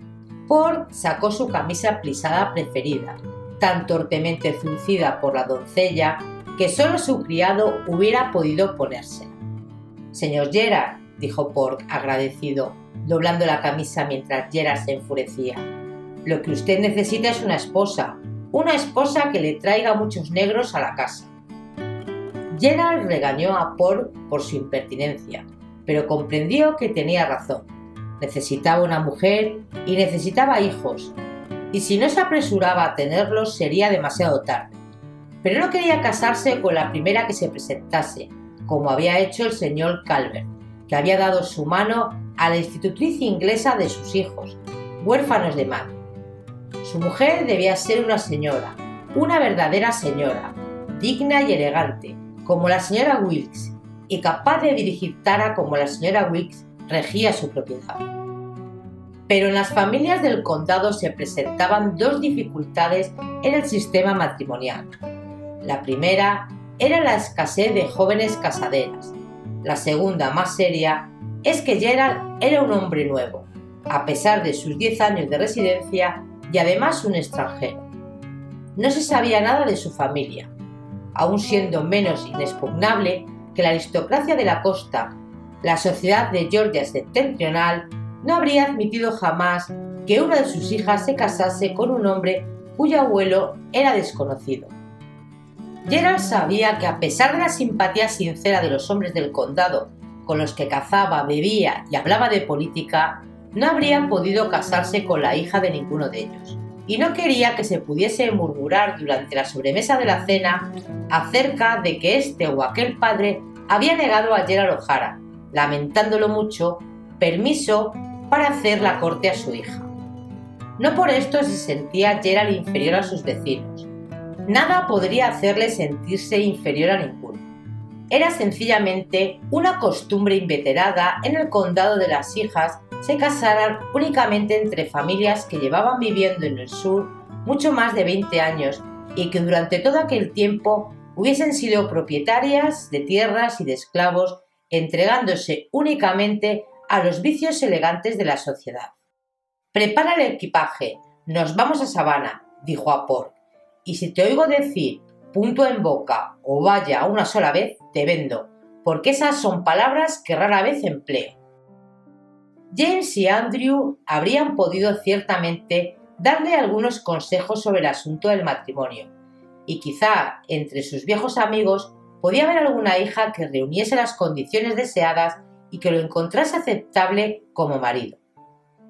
Por sacó su camisa plisada preferida, tan torpemente zuncida por la doncella que solo su criado hubiera podido ponérsela. Señor Gerard, dijo Pork agradecido, doblando la camisa mientras Gerard se enfurecía. Lo que usted necesita es una esposa, una esposa que le traiga muchos negros a la casa. Gerald regañó a Paul por su impertinencia, pero comprendió que tenía razón. Necesitaba una mujer y necesitaba hijos, y si no se apresuraba a tenerlos sería demasiado tarde. Pero no quería casarse con la primera que se presentase, como había hecho el señor Calvert, que había dado su mano a la institutriz inglesa de sus hijos, huérfanos de madre. Su mujer debía ser una señora, una verdadera señora, digna y elegante, como la señora Wilkes, y capaz de dirigir Tara como la señora Wilkes regía su propiedad. Pero en las familias del condado se presentaban dos dificultades en el sistema matrimonial. La primera era la escasez de jóvenes casaderas. La segunda, más seria, es que Gerald era un hombre nuevo, a pesar de sus 10 años de residencia y además un extranjero. No se sabía nada de su familia, aun siendo menos inexpugnable que la aristocracia de la costa, la sociedad de Georgia septentrional no habría admitido jamás que una de sus hijas se casase con un hombre cuyo abuelo era desconocido. Gerald sabía que a pesar de la simpatía sincera de los hombres del condado con los que cazaba, bebía y hablaba de política, no habría podido casarse con la hija de ninguno de ellos y no quería que se pudiese murmurar durante la sobremesa de la cena acerca de que este o aquel padre había negado a Gerald O'Hara, lamentándolo mucho, permiso para hacer la corte a su hija. No por esto se sentía Gerald inferior a sus vecinos. Nada podría hacerle sentirse inferior a ninguno. Era sencillamente una costumbre inveterada en el condado de las hijas se casaran únicamente entre familias que llevaban viviendo en el sur mucho más de 20 años y que durante todo aquel tiempo hubiesen sido propietarias de tierras y de esclavos, entregándose únicamente a los vicios elegantes de la sociedad. Prepara el equipaje, nos vamos a Sabana, dijo a y si te oigo decir punto en boca o vaya una sola vez, te vendo, porque esas son palabras que rara vez empleo. James y Andrew habrían podido ciertamente darle algunos consejos sobre el asunto del matrimonio, y quizá entre sus viejos amigos podía haber alguna hija que reuniese las condiciones deseadas y que lo encontrase aceptable como marido.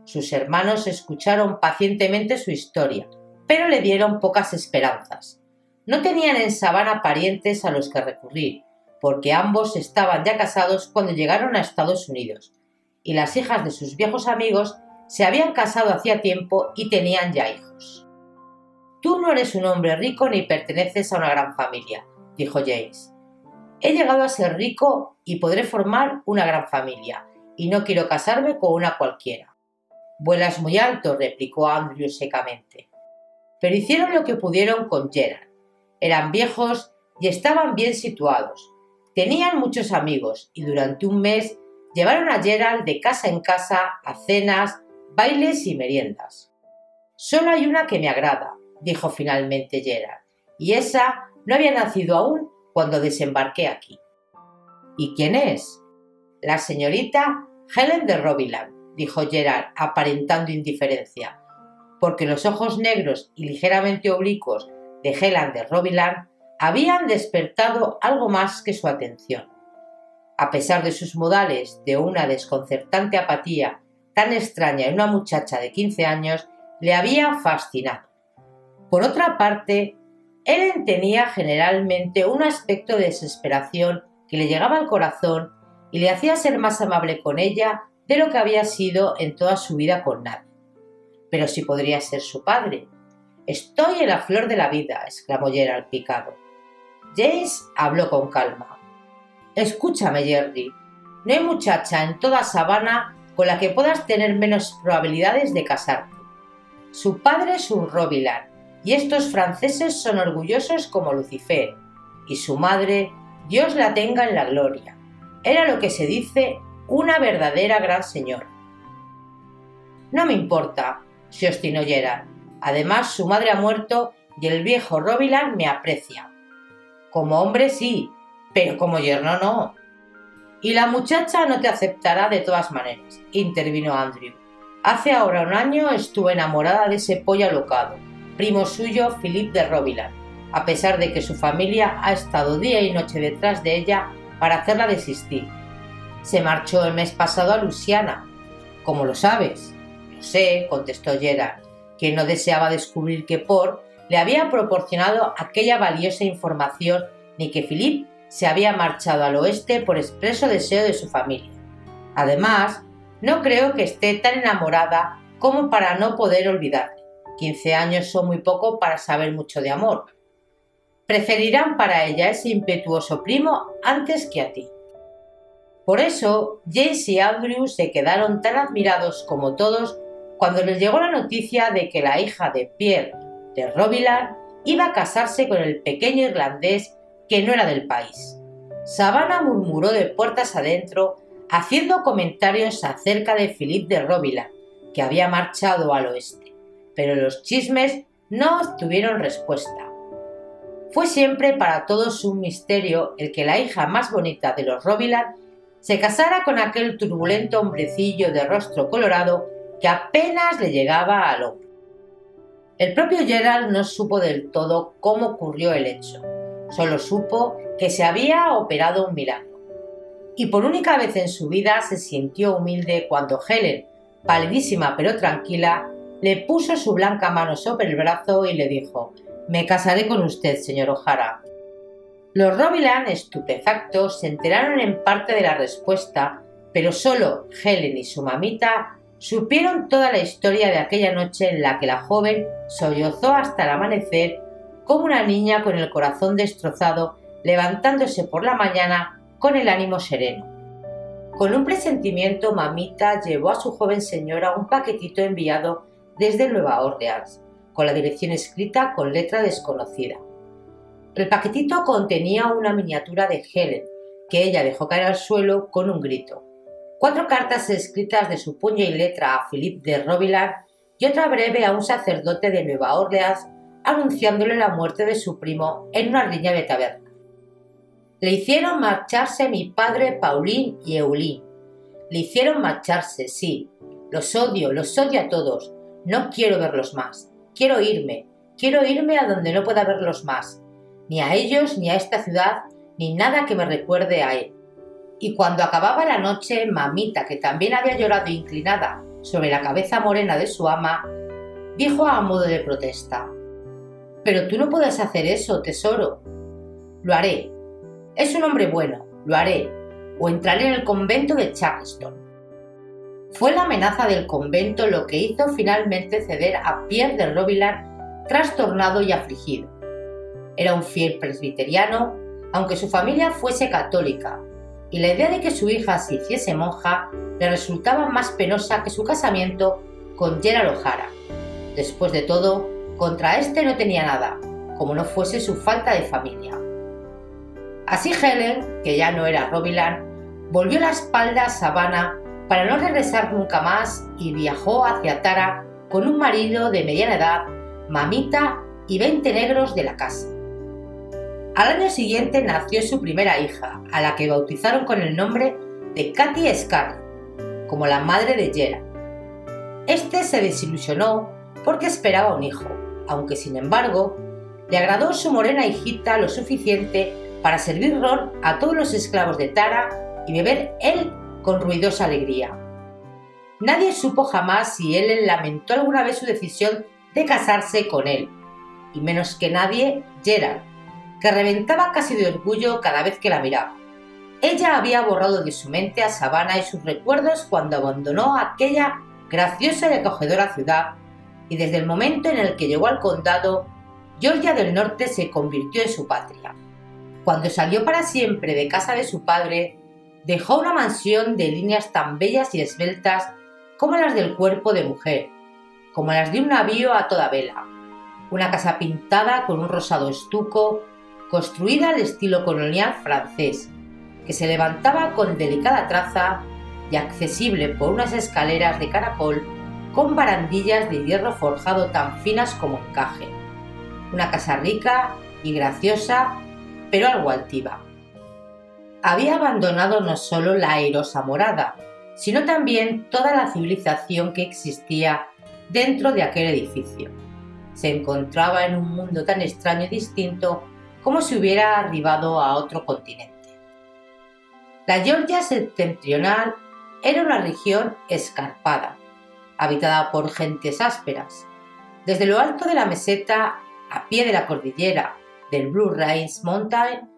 Sus hermanos escucharon pacientemente su historia, pero le dieron pocas esperanzas. No tenían en Sabana parientes a los que recurrir, porque ambos estaban ya casados cuando llegaron a Estados Unidos, y las hijas de sus viejos amigos se habían casado hacía tiempo y tenían ya hijos. Tú no eres un hombre rico ni perteneces a una gran familia, dijo James. He llegado a ser rico y podré formar una gran familia, y no quiero casarme con una cualquiera. Vuelas muy alto, replicó Andrew secamente. Pero hicieron lo que pudieron con Gerard. Eran viejos y estaban bien situados. Tenían muchos amigos y durante un mes llevaron a Gerald de casa en casa a cenas, bailes y meriendas. Solo hay una que me agrada, dijo finalmente Gerald, y esa no había nacido aún cuando desembarqué aquí. ¿Y quién es? La señorita Helen de Robiland, dijo Gerald, aparentando indiferencia, porque los ojos negros y ligeramente oblicuos de Helen de Robiland habían despertado algo más que su atención a pesar de sus modales de una desconcertante apatía tan extraña en una muchacha de 15 años, le había fascinado. Por otra parte, Ellen tenía generalmente un aspecto de desesperación que le llegaba al corazón y le hacía ser más amable con ella de lo que había sido en toda su vida con nadie. Pero si podría ser su padre. Estoy en la flor de la vida, exclamó Gerald picado. James habló con calma. Escúchame, Jerry. No hay muchacha en toda Sabana con la que puedas tener menos probabilidades de casarte. Su padre es un Robilan, y estos franceses son orgullosos como Lucifer, y su madre, Dios la tenga en la gloria. Era lo que se dice una verdadera gran señora. No me importa, se obstinó Gerard. Además, su madre ha muerto y el viejo Robilan me aprecia. Como hombre sí, pero como yerno no. Y la muchacha no te aceptará de todas maneras, intervino Andrew. Hace ahora un año estuve enamorada de ese pollo alocado, primo suyo Philippe de Robilan, a pesar de que su familia ha estado día y noche detrás de ella para hacerla desistir. Se marchó el mes pasado a Luciana. ¿Cómo lo sabes? Lo sé, contestó Gerard, que no deseaba descubrir que Por le había proporcionado aquella valiosa información ni que Philippe se había marchado al oeste por expreso deseo de su familia. Además, no creo que esté tan enamorada como para no poder olvidarle. Quince años son muy poco para saber mucho de amor. Preferirán para ella ese impetuoso primo antes que a ti. Por eso, James y Andrew se quedaron tan admirados como todos cuando les llegó la noticia de que la hija de Pierre de Robilan iba a casarse con el pequeño irlandés que no era del país. Savannah murmuró de puertas adentro, haciendo comentarios acerca de Philippe de Robilan, que había marchado al oeste, pero los chismes no obtuvieron respuesta. Fue siempre para todos un misterio el que la hija más bonita de los Robilan se casara con aquel turbulento hombrecillo de rostro colorado que apenas le llegaba al hombro. El propio Gerald no supo del todo cómo ocurrió el hecho, solo supo que se había operado un milagro. Y por única vez en su vida se sintió humilde cuando Helen, palidísima pero tranquila, le puso su blanca mano sobre el brazo y le dijo Me casaré con usted, señor O'Hara. Los Robilan, estupefactos, se enteraron en parte de la respuesta, pero solo Helen y su mamita supieron toda la historia de aquella noche en la que la joven sollozó hasta el amanecer como una niña con el corazón destrozado, levantándose por la mañana con el ánimo sereno. Con un presentimiento, mamita llevó a su joven señora un paquetito enviado desde Nueva Orleans, con la dirección escrita con letra desconocida. El paquetito contenía una miniatura de Helen, que ella dejó caer al suelo con un grito. Cuatro cartas escritas de su puño y letra a Philippe de Robilan y otra breve a un sacerdote de Nueva Orleans anunciándole la muerte de su primo en una riña de taberna. Le hicieron marcharse mi padre Paulín y Eulín. Le hicieron marcharse, sí. Los odio, los odio a todos. No quiero verlos más. Quiero irme. Quiero irme a donde no pueda verlos más ni a ellos, ni a esta ciudad, ni nada que me recuerde a él. Y cuando acababa la noche, mamita, que también había llorado inclinada sobre la cabeza morena de su ama, dijo a modo de protesta, Pero tú no puedes hacer eso, tesoro. Lo haré. Es un hombre bueno, lo haré. O entraré en el convento de Charleston. Fue la amenaza del convento lo que hizo finalmente ceder a Pierre de Robilan trastornado y afligido. Era un fiel presbiteriano, aunque su familia fuese católica, y la idea de que su hija se hiciese monja le resultaba más penosa que su casamiento con Gerald O'Hara. Después de todo, contra este no tenía nada, como no fuese su falta de familia. Así Helen, que ya no era Robilan, volvió la espalda a Savannah para no regresar nunca más y viajó hacia Tara con un marido de mediana edad, mamita y 20 negros de la casa. Al año siguiente nació su primera hija, a la que bautizaron con el nombre de Katy Scar, como la madre de Gerald. Este se desilusionó porque esperaba un hijo, aunque sin embargo le agradó su morena hijita lo suficiente para servir ron a todos los esclavos de Tara y beber él con ruidosa alegría. Nadie supo jamás si él lamentó alguna vez su decisión de casarse con él, y menos que nadie, Gerald, que reventaba casi de orgullo cada vez que la miraba. Ella había borrado de su mente a Savannah y sus recuerdos cuando abandonó aquella graciosa y acogedora ciudad, y desde el momento en el que llegó al condado, Georgia del Norte se convirtió en su patria. Cuando salió para siempre de casa de su padre, dejó una mansión de líneas tan bellas y esbeltas como las del cuerpo de mujer, como las de un navío a toda vela. Una casa pintada con un rosado estuco, construida al estilo colonial francés, que se levantaba con delicada traza y accesible por unas escaleras de caracol con barandillas de hierro forjado tan finas como encaje. Una casa rica y graciosa, pero algo altiva. Había abandonado no solo la airosa morada, sino también toda la civilización que existía dentro de aquel edificio. Se encontraba en un mundo tan extraño y distinto como si hubiera arribado a otro continente. La Georgia septentrional era una región escarpada, habitada por gentes ásperas. Desde lo alto de la meseta, a pie de la cordillera del Blue Range Mountain,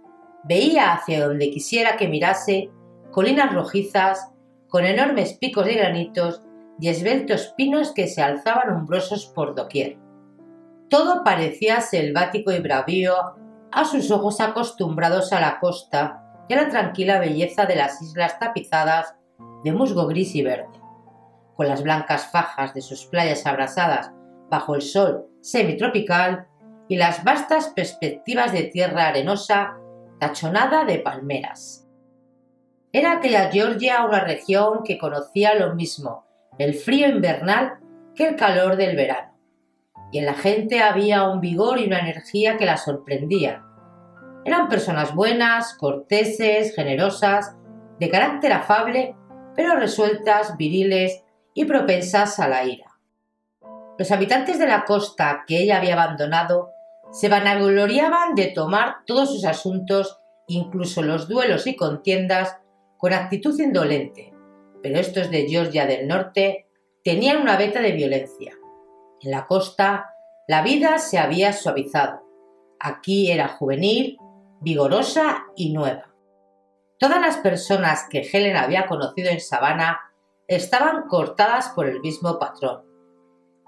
veía hacia donde quisiera que mirase colinas rojizas con enormes picos de granitos y esbeltos pinos que se alzaban umbrosos por doquier. Todo parecía selvático y bravío a sus ojos acostumbrados a la costa y a la tranquila belleza de las islas tapizadas de musgo gris y verde, con las blancas fajas de sus playas abrasadas bajo el sol semitropical y las vastas perspectivas de tierra arenosa tachonada de palmeras. Era aquella Georgia una región que conocía lo mismo el frío invernal que el calor del verano. Y en la gente había un vigor y una energía que la sorprendían. Eran personas buenas, corteses, generosas, de carácter afable, pero resueltas, viriles y propensas a la ira. Los habitantes de la costa que ella había abandonado se vanagloriaban de tomar todos sus asuntos, incluso los duelos y contiendas, con actitud indolente, pero estos de Georgia del Norte tenían una veta de violencia. En la costa, la vida se había suavizado. Aquí era juvenil, vigorosa y nueva. Todas las personas que Helen había conocido en Savannah estaban cortadas por el mismo patrón.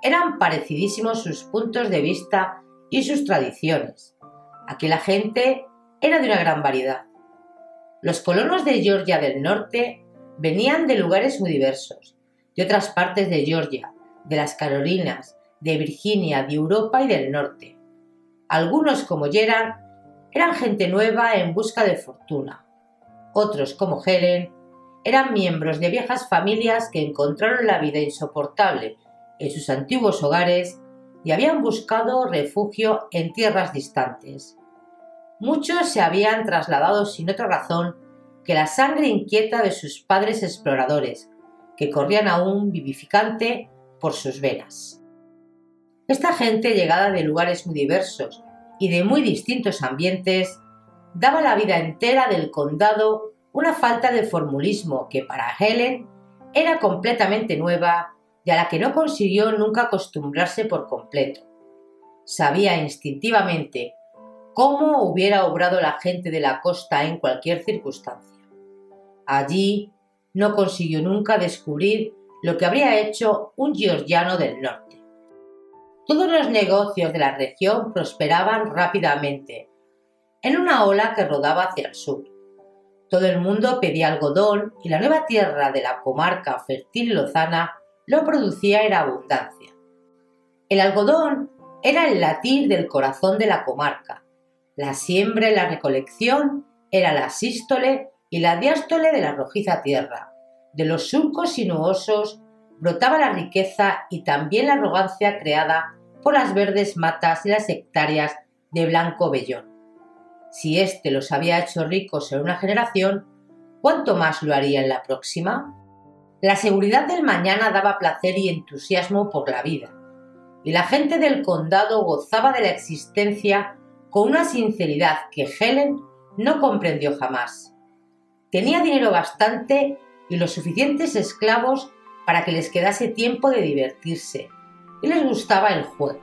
Eran parecidísimos sus puntos de vista y sus tradiciones. Aquí la gente era de una gran variedad. Los colonos de Georgia del Norte Venían de lugares muy diversos, de otras partes de Georgia, de las Carolinas, de Virginia, de Europa y del norte. Algunos, como Gerard, eran gente nueva en busca de fortuna. Otros, como Helen, eran miembros de viejas familias que encontraron la vida insoportable en sus antiguos hogares y habían buscado refugio en tierras distantes. Muchos se habían trasladado sin otra razón que la sangre inquieta de sus padres exploradores, que corrían aún vivificante por sus venas. Esta gente llegada de lugares muy diversos y de muy distintos ambientes, daba la vida entera del condado una falta de formulismo que para Helen era completamente nueva y a la que no consiguió nunca acostumbrarse por completo. Sabía instintivamente cómo hubiera obrado la gente de la costa en cualquier circunstancia. Allí no consiguió nunca descubrir lo que habría hecho un georgiano del norte. Todos los negocios de la región prosperaban rápidamente, en una ola que rodaba hacia el sur. Todo el mundo pedía algodón y la nueva tierra de la comarca fértil lozana lo producía en abundancia. El algodón era el latir del corazón de la comarca. La siembra y la recolección era la sístole y la diástole de la rojiza tierra. De los surcos sinuosos brotaba la riqueza y también la arrogancia creada por las verdes matas y las hectáreas de blanco vellón. Si éste los había hecho ricos en una generación, ¿cuánto más lo haría en la próxima? La seguridad del mañana daba placer y entusiasmo por la vida, y la gente del condado gozaba de la existencia con una sinceridad que Helen no comprendió jamás. Tenía dinero bastante y los suficientes esclavos para que les quedase tiempo de divertirse, y les gustaba el juego.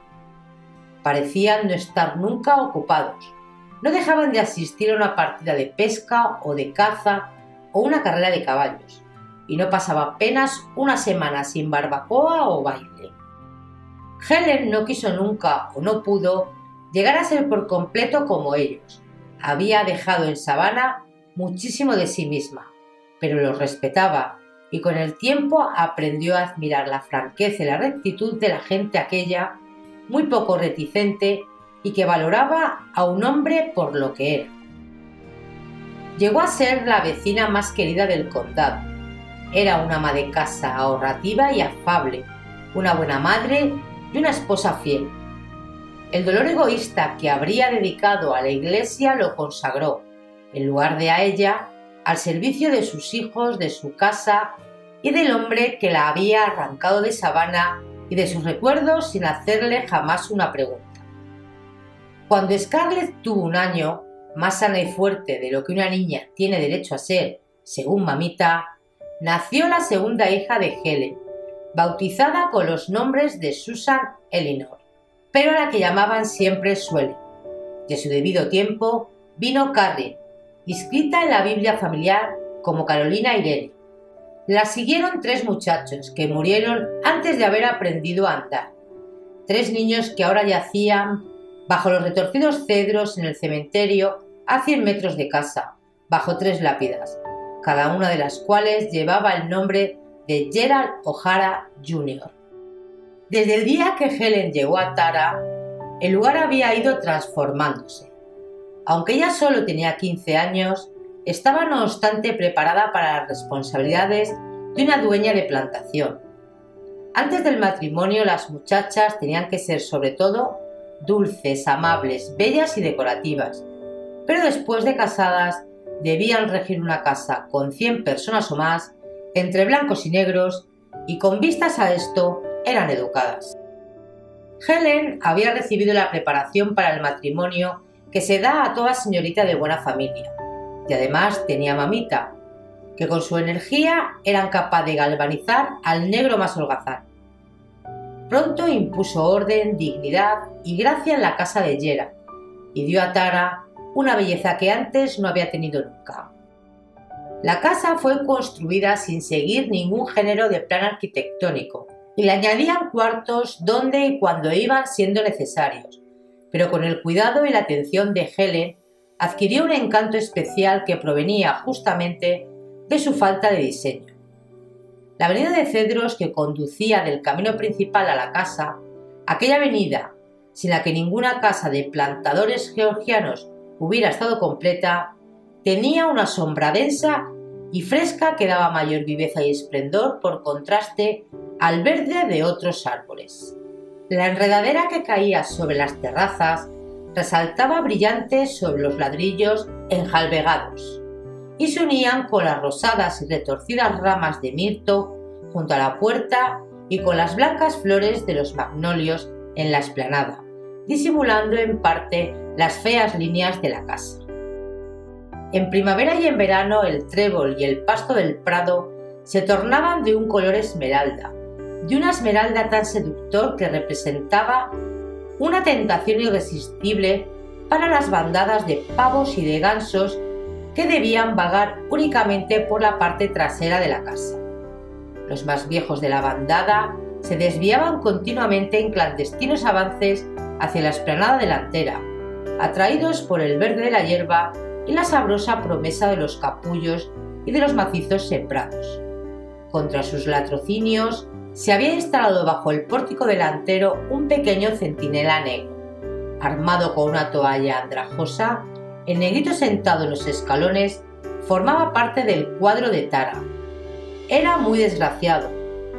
Parecían no estar nunca ocupados. No dejaban de asistir a una partida de pesca o de caza o una carrera de caballos, y no pasaba apenas una semana sin barbacoa o baile. Helen no quiso nunca o no pudo llegar a ser por completo como ellos. Había dejado en Sabana muchísimo de sí misma, pero los respetaba y con el tiempo aprendió a admirar la franqueza y la rectitud de la gente aquella, muy poco reticente y que valoraba a un hombre por lo que era. Llegó a ser la vecina más querida del condado. Era una ama de casa ahorrativa y afable, una buena madre y una esposa fiel. El dolor egoísta que habría dedicado a la iglesia lo consagró, en lugar de a ella, al servicio de sus hijos, de su casa y del hombre que la había arrancado de Sabana y de sus recuerdos sin hacerle jamás una pregunta. Cuando Scarlett tuvo un año, más sana y fuerte de lo que una niña tiene derecho a ser, según mamita, nació la segunda hija de Helen, bautizada con los nombres de Susan Eleanor, pero a la que llamaban siempre Suele. De su debido tiempo vino Carrie, inscrita en la Biblia familiar como Carolina Irene. La siguieron tres muchachos que murieron antes de haber aprendido a andar. Tres niños que ahora yacían bajo los retorcidos cedros en el cementerio a 100 metros de casa, bajo tres lápidas, cada una de las cuales llevaba el nombre de Gerald O'Hara Jr. Desde el día que Helen llegó a Tara, el lugar había ido transformándose. Aunque ella solo tenía 15 años, estaba no obstante preparada para las responsabilidades de una dueña de plantación. Antes del matrimonio las muchachas tenían que ser sobre todo dulces, amables, bellas y decorativas, pero después de casadas debían regir una casa con 100 personas o más, entre blancos y negros, y con vistas a esto eran educadas. Helen había recibido la preparación para el matrimonio que se da a toda señorita de buena familia, y además tenía mamita, que con su energía eran capaz de galvanizar al negro más holgazán. Pronto impuso orden, dignidad y gracia en la casa de Yera, y dio a Tara una belleza que antes no había tenido nunca. La casa fue construida sin seguir ningún género de plan arquitectónico y le añadían cuartos donde y cuando iban siendo necesarios, pero con el cuidado y la atención de Helen adquirió un encanto especial que provenía justamente de su falta de diseño. La avenida de cedros que conducía del camino principal a la casa, aquella avenida sin la que ninguna casa de plantadores georgianos hubiera estado completa, tenía una sombra densa y fresca que daba mayor viveza y esplendor por contraste al verde de otros árboles. La enredadera que caía sobre las terrazas resaltaba brillante sobre los ladrillos enjalbegados y se unían con las rosadas y retorcidas ramas de mirto junto a la puerta y con las blancas flores de los magnolios en la esplanada, disimulando en parte las feas líneas de la casa. En primavera y en verano el trébol y el pasto del prado se tornaban de un color esmeralda, de una esmeralda tan seductor que representaba una tentación irresistible para las bandadas de pavos y de gansos que debían vagar únicamente por la parte trasera de la casa. Los más viejos de la bandada se desviaban continuamente en clandestinos avances hacia la esplanada delantera, atraídos por el verde de la hierba y la sabrosa promesa de los capullos y de los macizos sembrados. Contra sus latrocinios se había instalado bajo el pórtico delantero un pequeño centinela negro. Armado con una toalla andrajosa, el negrito sentado en los escalones formaba parte del cuadro de Tara. Era muy desgraciado,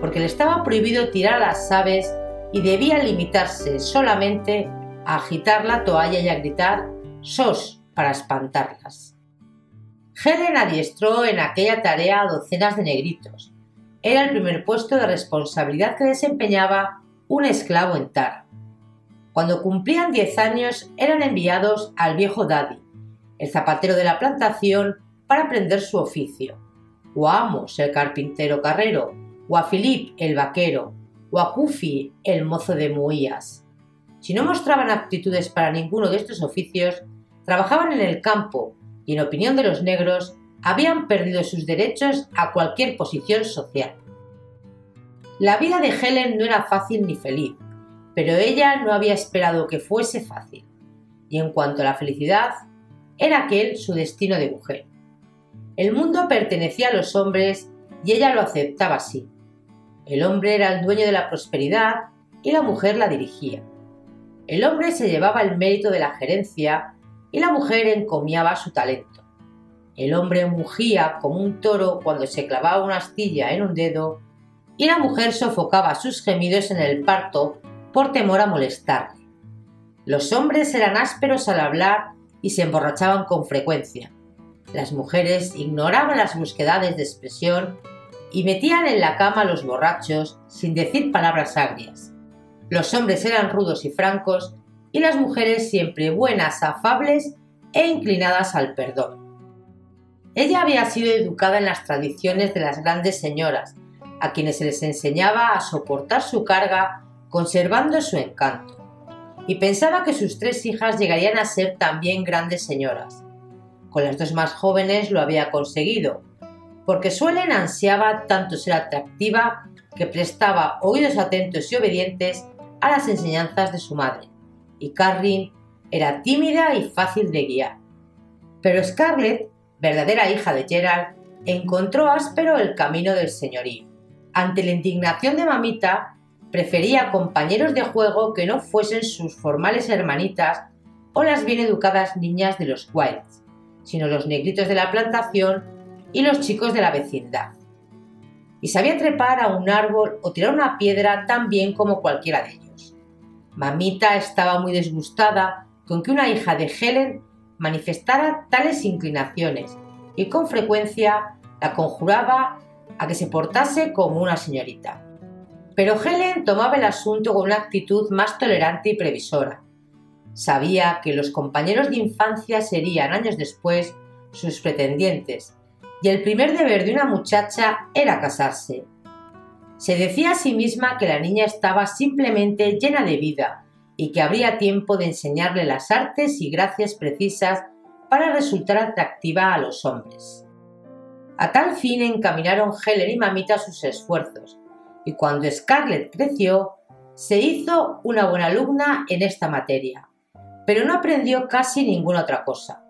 porque le estaba prohibido tirar a las aves y debía limitarse solamente a agitar la toalla y a gritar sos para espantarlas. Helen adiestró en aquella tarea a docenas de negritos. Era el primer puesto de responsabilidad que desempeñaba un esclavo en Tara. Cuando cumplían 10 años eran enviados al viejo Daddy, el zapatero de la plantación, para aprender su oficio, o a Amos, el carpintero carrero, o a Philip, el vaquero, o a Kufi, el mozo de Muías. si no mostraban aptitudes para ninguno de estos oficios, trabajaban en el campo y, en opinión de los negros, habían perdido sus derechos a cualquier posición social. La vida de Helen no era fácil ni feliz, pero ella no había esperado que fuese fácil. Y en cuanto a la felicidad, era aquel su destino de mujer. El mundo pertenecía a los hombres y ella lo aceptaba así. El hombre era el dueño de la prosperidad y la mujer la dirigía. El hombre se llevaba el mérito de la gerencia y la mujer encomiaba su talento. El hombre mugía como un toro cuando se clavaba una astilla en un dedo y la mujer sofocaba sus gemidos en el parto por temor a molestarle. Los hombres eran ásperos al hablar y se emborrachaban con frecuencia. Las mujeres ignoraban las búsquedas de expresión y metían en la cama a los borrachos sin decir palabras agrias. Los hombres eran rudos y francos y las mujeres siempre buenas, afables e inclinadas al perdón. Ella había sido educada en las tradiciones de las grandes señoras, a quienes se les enseñaba a soportar su carga conservando su encanto, y pensaba que sus tres hijas llegarían a ser también grandes señoras. Con las dos más jóvenes lo había conseguido, porque Suelen ansiaba tanto ser atractiva que prestaba oídos atentos y obedientes a las enseñanzas de su madre, y Carrin era tímida y fácil de guiar. Pero Scarlett, verdadera hija de Gerald, encontró áspero el camino del señorío. Ante la indignación de mamita, prefería compañeros de juego que no fuesen sus formales hermanitas o las bien educadas niñas de los Wilds, sino los negritos de la plantación y los chicos de la vecindad. Y sabía trepar a un árbol o tirar una piedra tan bien como cualquiera de ellos. Mamita estaba muy disgustada con que una hija de Helen manifestara tales inclinaciones y con frecuencia la conjuraba a que se portase como una señorita. Pero Helen tomaba el asunto con una actitud más tolerante y previsora. Sabía que los compañeros de infancia serían años después sus pretendientes, y el primer deber de una muchacha era casarse. Se decía a sí misma que la niña estaba simplemente llena de vida y que habría tiempo de enseñarle las artes y gracias precisas para resultar atractiva a los hombres. A tal fin encaminaron Helen y Mamita sus esfuerzos, y cuando Scarlett creció, se hizo una buena alumna en esta materia, pero no aprendió casi ninguna otra cosa.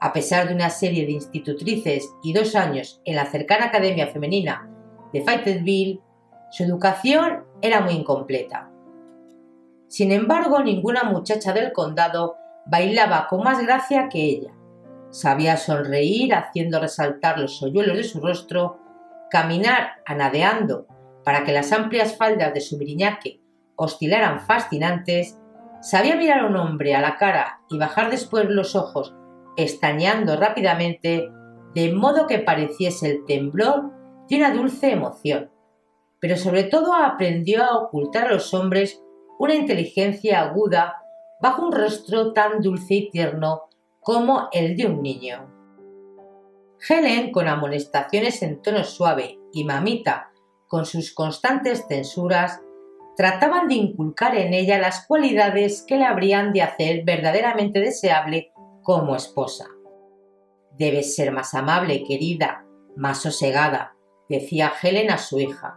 A pesar de una serie de institutrices y dos años en la cercana Academia Femenina de Fayetteville, su educación era muy incompleta. Sin embargo, ninguna muchacha del condado bailaba con más gracia que ella, Sabía sonreír haciendo resaltar los hoyuelos de su rostro, caminar anadeando para que las amplias faldas de su miriñaque oscilaran fascinantes, sabía mirar a un hombre a la cara y bajar después los ojos, estañando rápidamente, de modo que pareciese el temblor de una dulce emoción. Pero sobre todo aprendió a ocultar a los hombres una inteligencia aguda bajo un rostro tan dulce y tierno como el de un niño. Helen, con amonestaciones en tono suave, y Mamita, con sus constantes censuras, trataban de inculcar en ella las cualidades que le habrían de hacer verdaderamente deseable como esposa. Debes ser más amable, querida, más sosegada, decía Helen a su hija.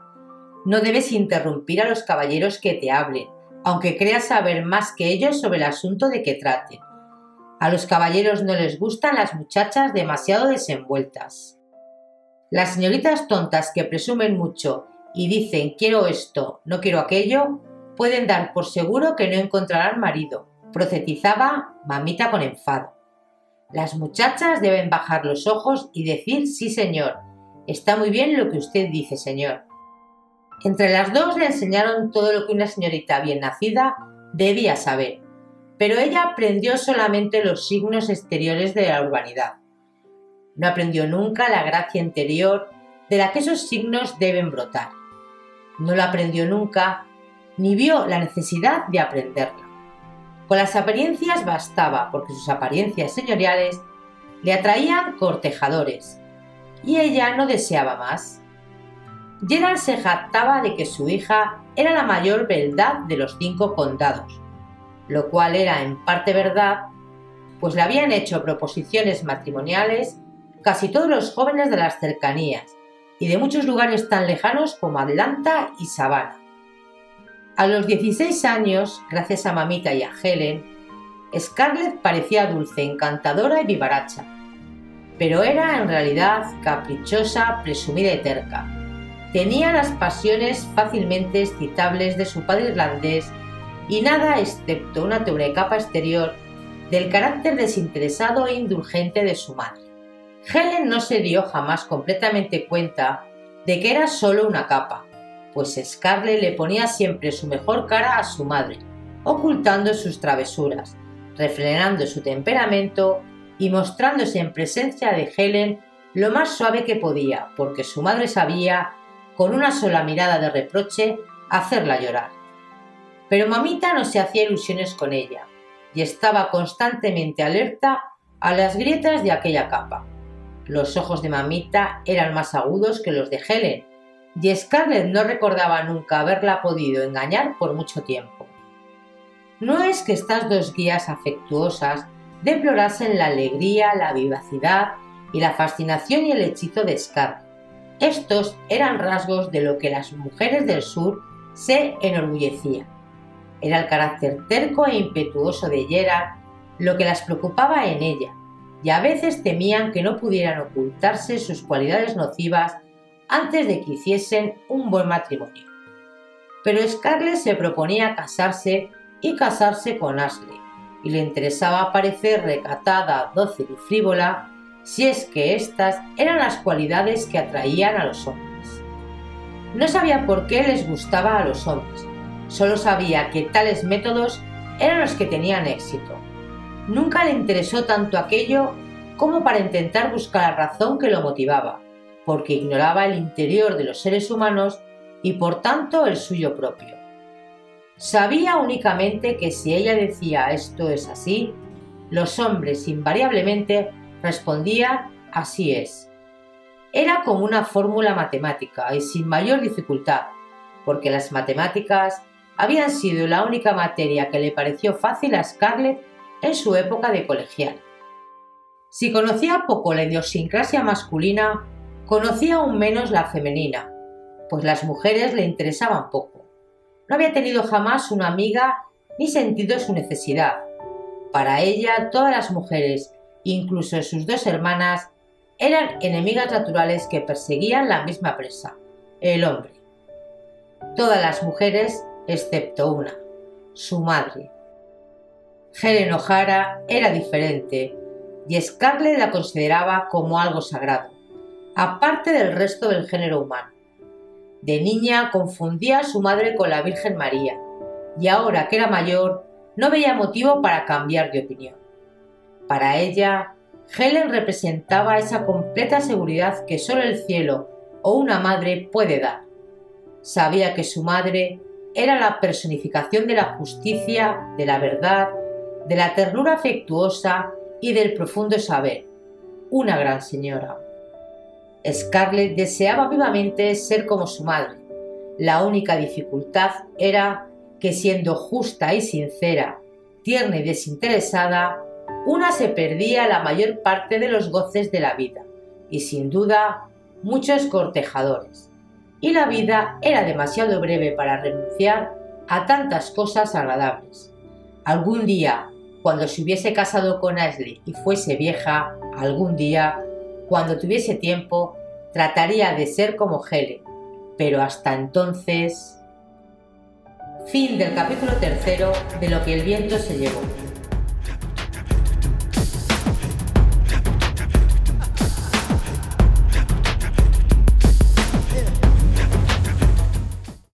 No debes interrumpir a los caballeros que te hablen, aunque creas saber más que ellos sobre el asunto de que traten. A los caballeros no les gustan las muchachas demasiado desenvueltas. Las señoritas tontas que presumen mucho y dicen quiero esto, no quiero aquello, pueden dar por seguro que no encontrarán marido, procetizaba mamita con enfado. Las muchachas deben bajar los ojos y decir sí señor, está muy bien lo que usted dice señor. Entre las dos le enseñaron todo lo que una señorita bien nacida debía saber, pero ella aprendió solamente los signos exteriores de la urbanidad. No aprendió nunca la gracia interior de la que esos signos deben brotar. No la aprendió nunca ni vio la necesidad de aprenderla. Con las apariencias bastaba, porque sus apariencias señoriales le atraían cortejadores, y ella no deseaba más. Gerald se jactaba de que su hija era la mayor beldad de los cinco condados, lo cual era en parte verdad, pues le habían hecho proposiciones matrimoniales casi todos los jóvenes de las cercanías y de muchos lugares tan lejanos como Atlanta y Savannah. A los 16 años, gracias a Mamita y a Helen, Scarlett parecía dulce, encantadora y vivaracha, pero era en realidad caprichosa, presumida y terca. Tenía las pasiones fácilmente excitables de su padre irlandés y nada excepto una capa exterior del carácter desinteresado e indulgente de su madre. Helen no se dio jamás completamente cuenta de que era solo una capa, pues Scarlett le ponía siempre su mejor cara a su madre, ocultando sus travesuras, refrenando su temperamento y mostrándose en presencia de Helen lo más suave que podía, porque su madre sabía, con una sola mirada de reproche, hacerla llorar. Pero mamita no se hacía ilusiones con ella, y estaba constantemente alerta a las grietas de aquella capa. Los ojos de mamita eran más agudos que los de Helen, y Scarlett no recordaba nunca haberla podido engañar por mucho tiempo. No es que estas dos guías afectuosas deplorasen la alegría, la vivacidad y la fascinación y el hechizo de Scarlett. Estos eran rasgos de lo que las mujeres del sur se enorgullecían. Era el carácter terco e impetuoso de Gerard lo que las preocupaba en ella, y a veces temían que no pudieran ocultarse sus cualidades nocivas antes de que hiciesen un buen matrimonio. Pero Scarlett se proponía casarse y casarse con Ashley, y le interesaba parecer recatada, dócil y frívola, si es que estas eran las cualidades que atraían a los hombres. No sabía por qué les gustaba a los hombres, solo sabía que tales métodos eran los que tenían éxito. Nunca le interesó tanto aquello como para intentar buscar la razón que lo motivaba, porque ignoraba el interior de los seres humanos y por tanto el suyo propio. Sabía únicamente que si ella decía esto es así, los hombres invariablemente respondían así es. Era como una fórmula matemática y sin mayor dificultad, porque las matemáticas habían sido la única materia que le pareció fácil a Scarlett en su época de colegial. Si conocía poco la idiosincrasia masculina, conocía aún menos la femenina, pues las mujeres le interesaban poco. No había tenido jamás una amiga ni sentido su necesidad. Para ella, todas las mujeres, incluso sus dos hermanas, eran enemigas naturales que perseguían la misma presa, el hombre. Todas las mujeres, excepto una, su madre. Helen O'Hara era diferente y Scarlett la consideraba como algo sagrado, aparte del resto del género humano. De niña confundía a su madre con la Virgen María, y ahora que era mayor no veía motivo para cambiar de opinión. Para ella, Helen representaba esa completa seguridad que solo el cielo o una madre puede dar. Sabía que su madre era la personificación de la justicia, de la verdad, de la ternura afectuosa y del profundo saber, una gran señora. Scarlett deseaba vivamente ser como su madre. La única dificultad era que siendo justa y sincera, tierna y desinteresada, una se perdía la mayor parte de los goces de la vida y sin duda muchos cortejadores. Y la vida era demasiado breve para renunciar a tantas cosas agradables. Algún día, cuando se hubiese casado con Ashley y fuese vieja, algún día cuando tuviese tiempo, trataría de ser como Helen, pero hasta entonces... Fin del capítulo tercero de lo que el viento se llevó.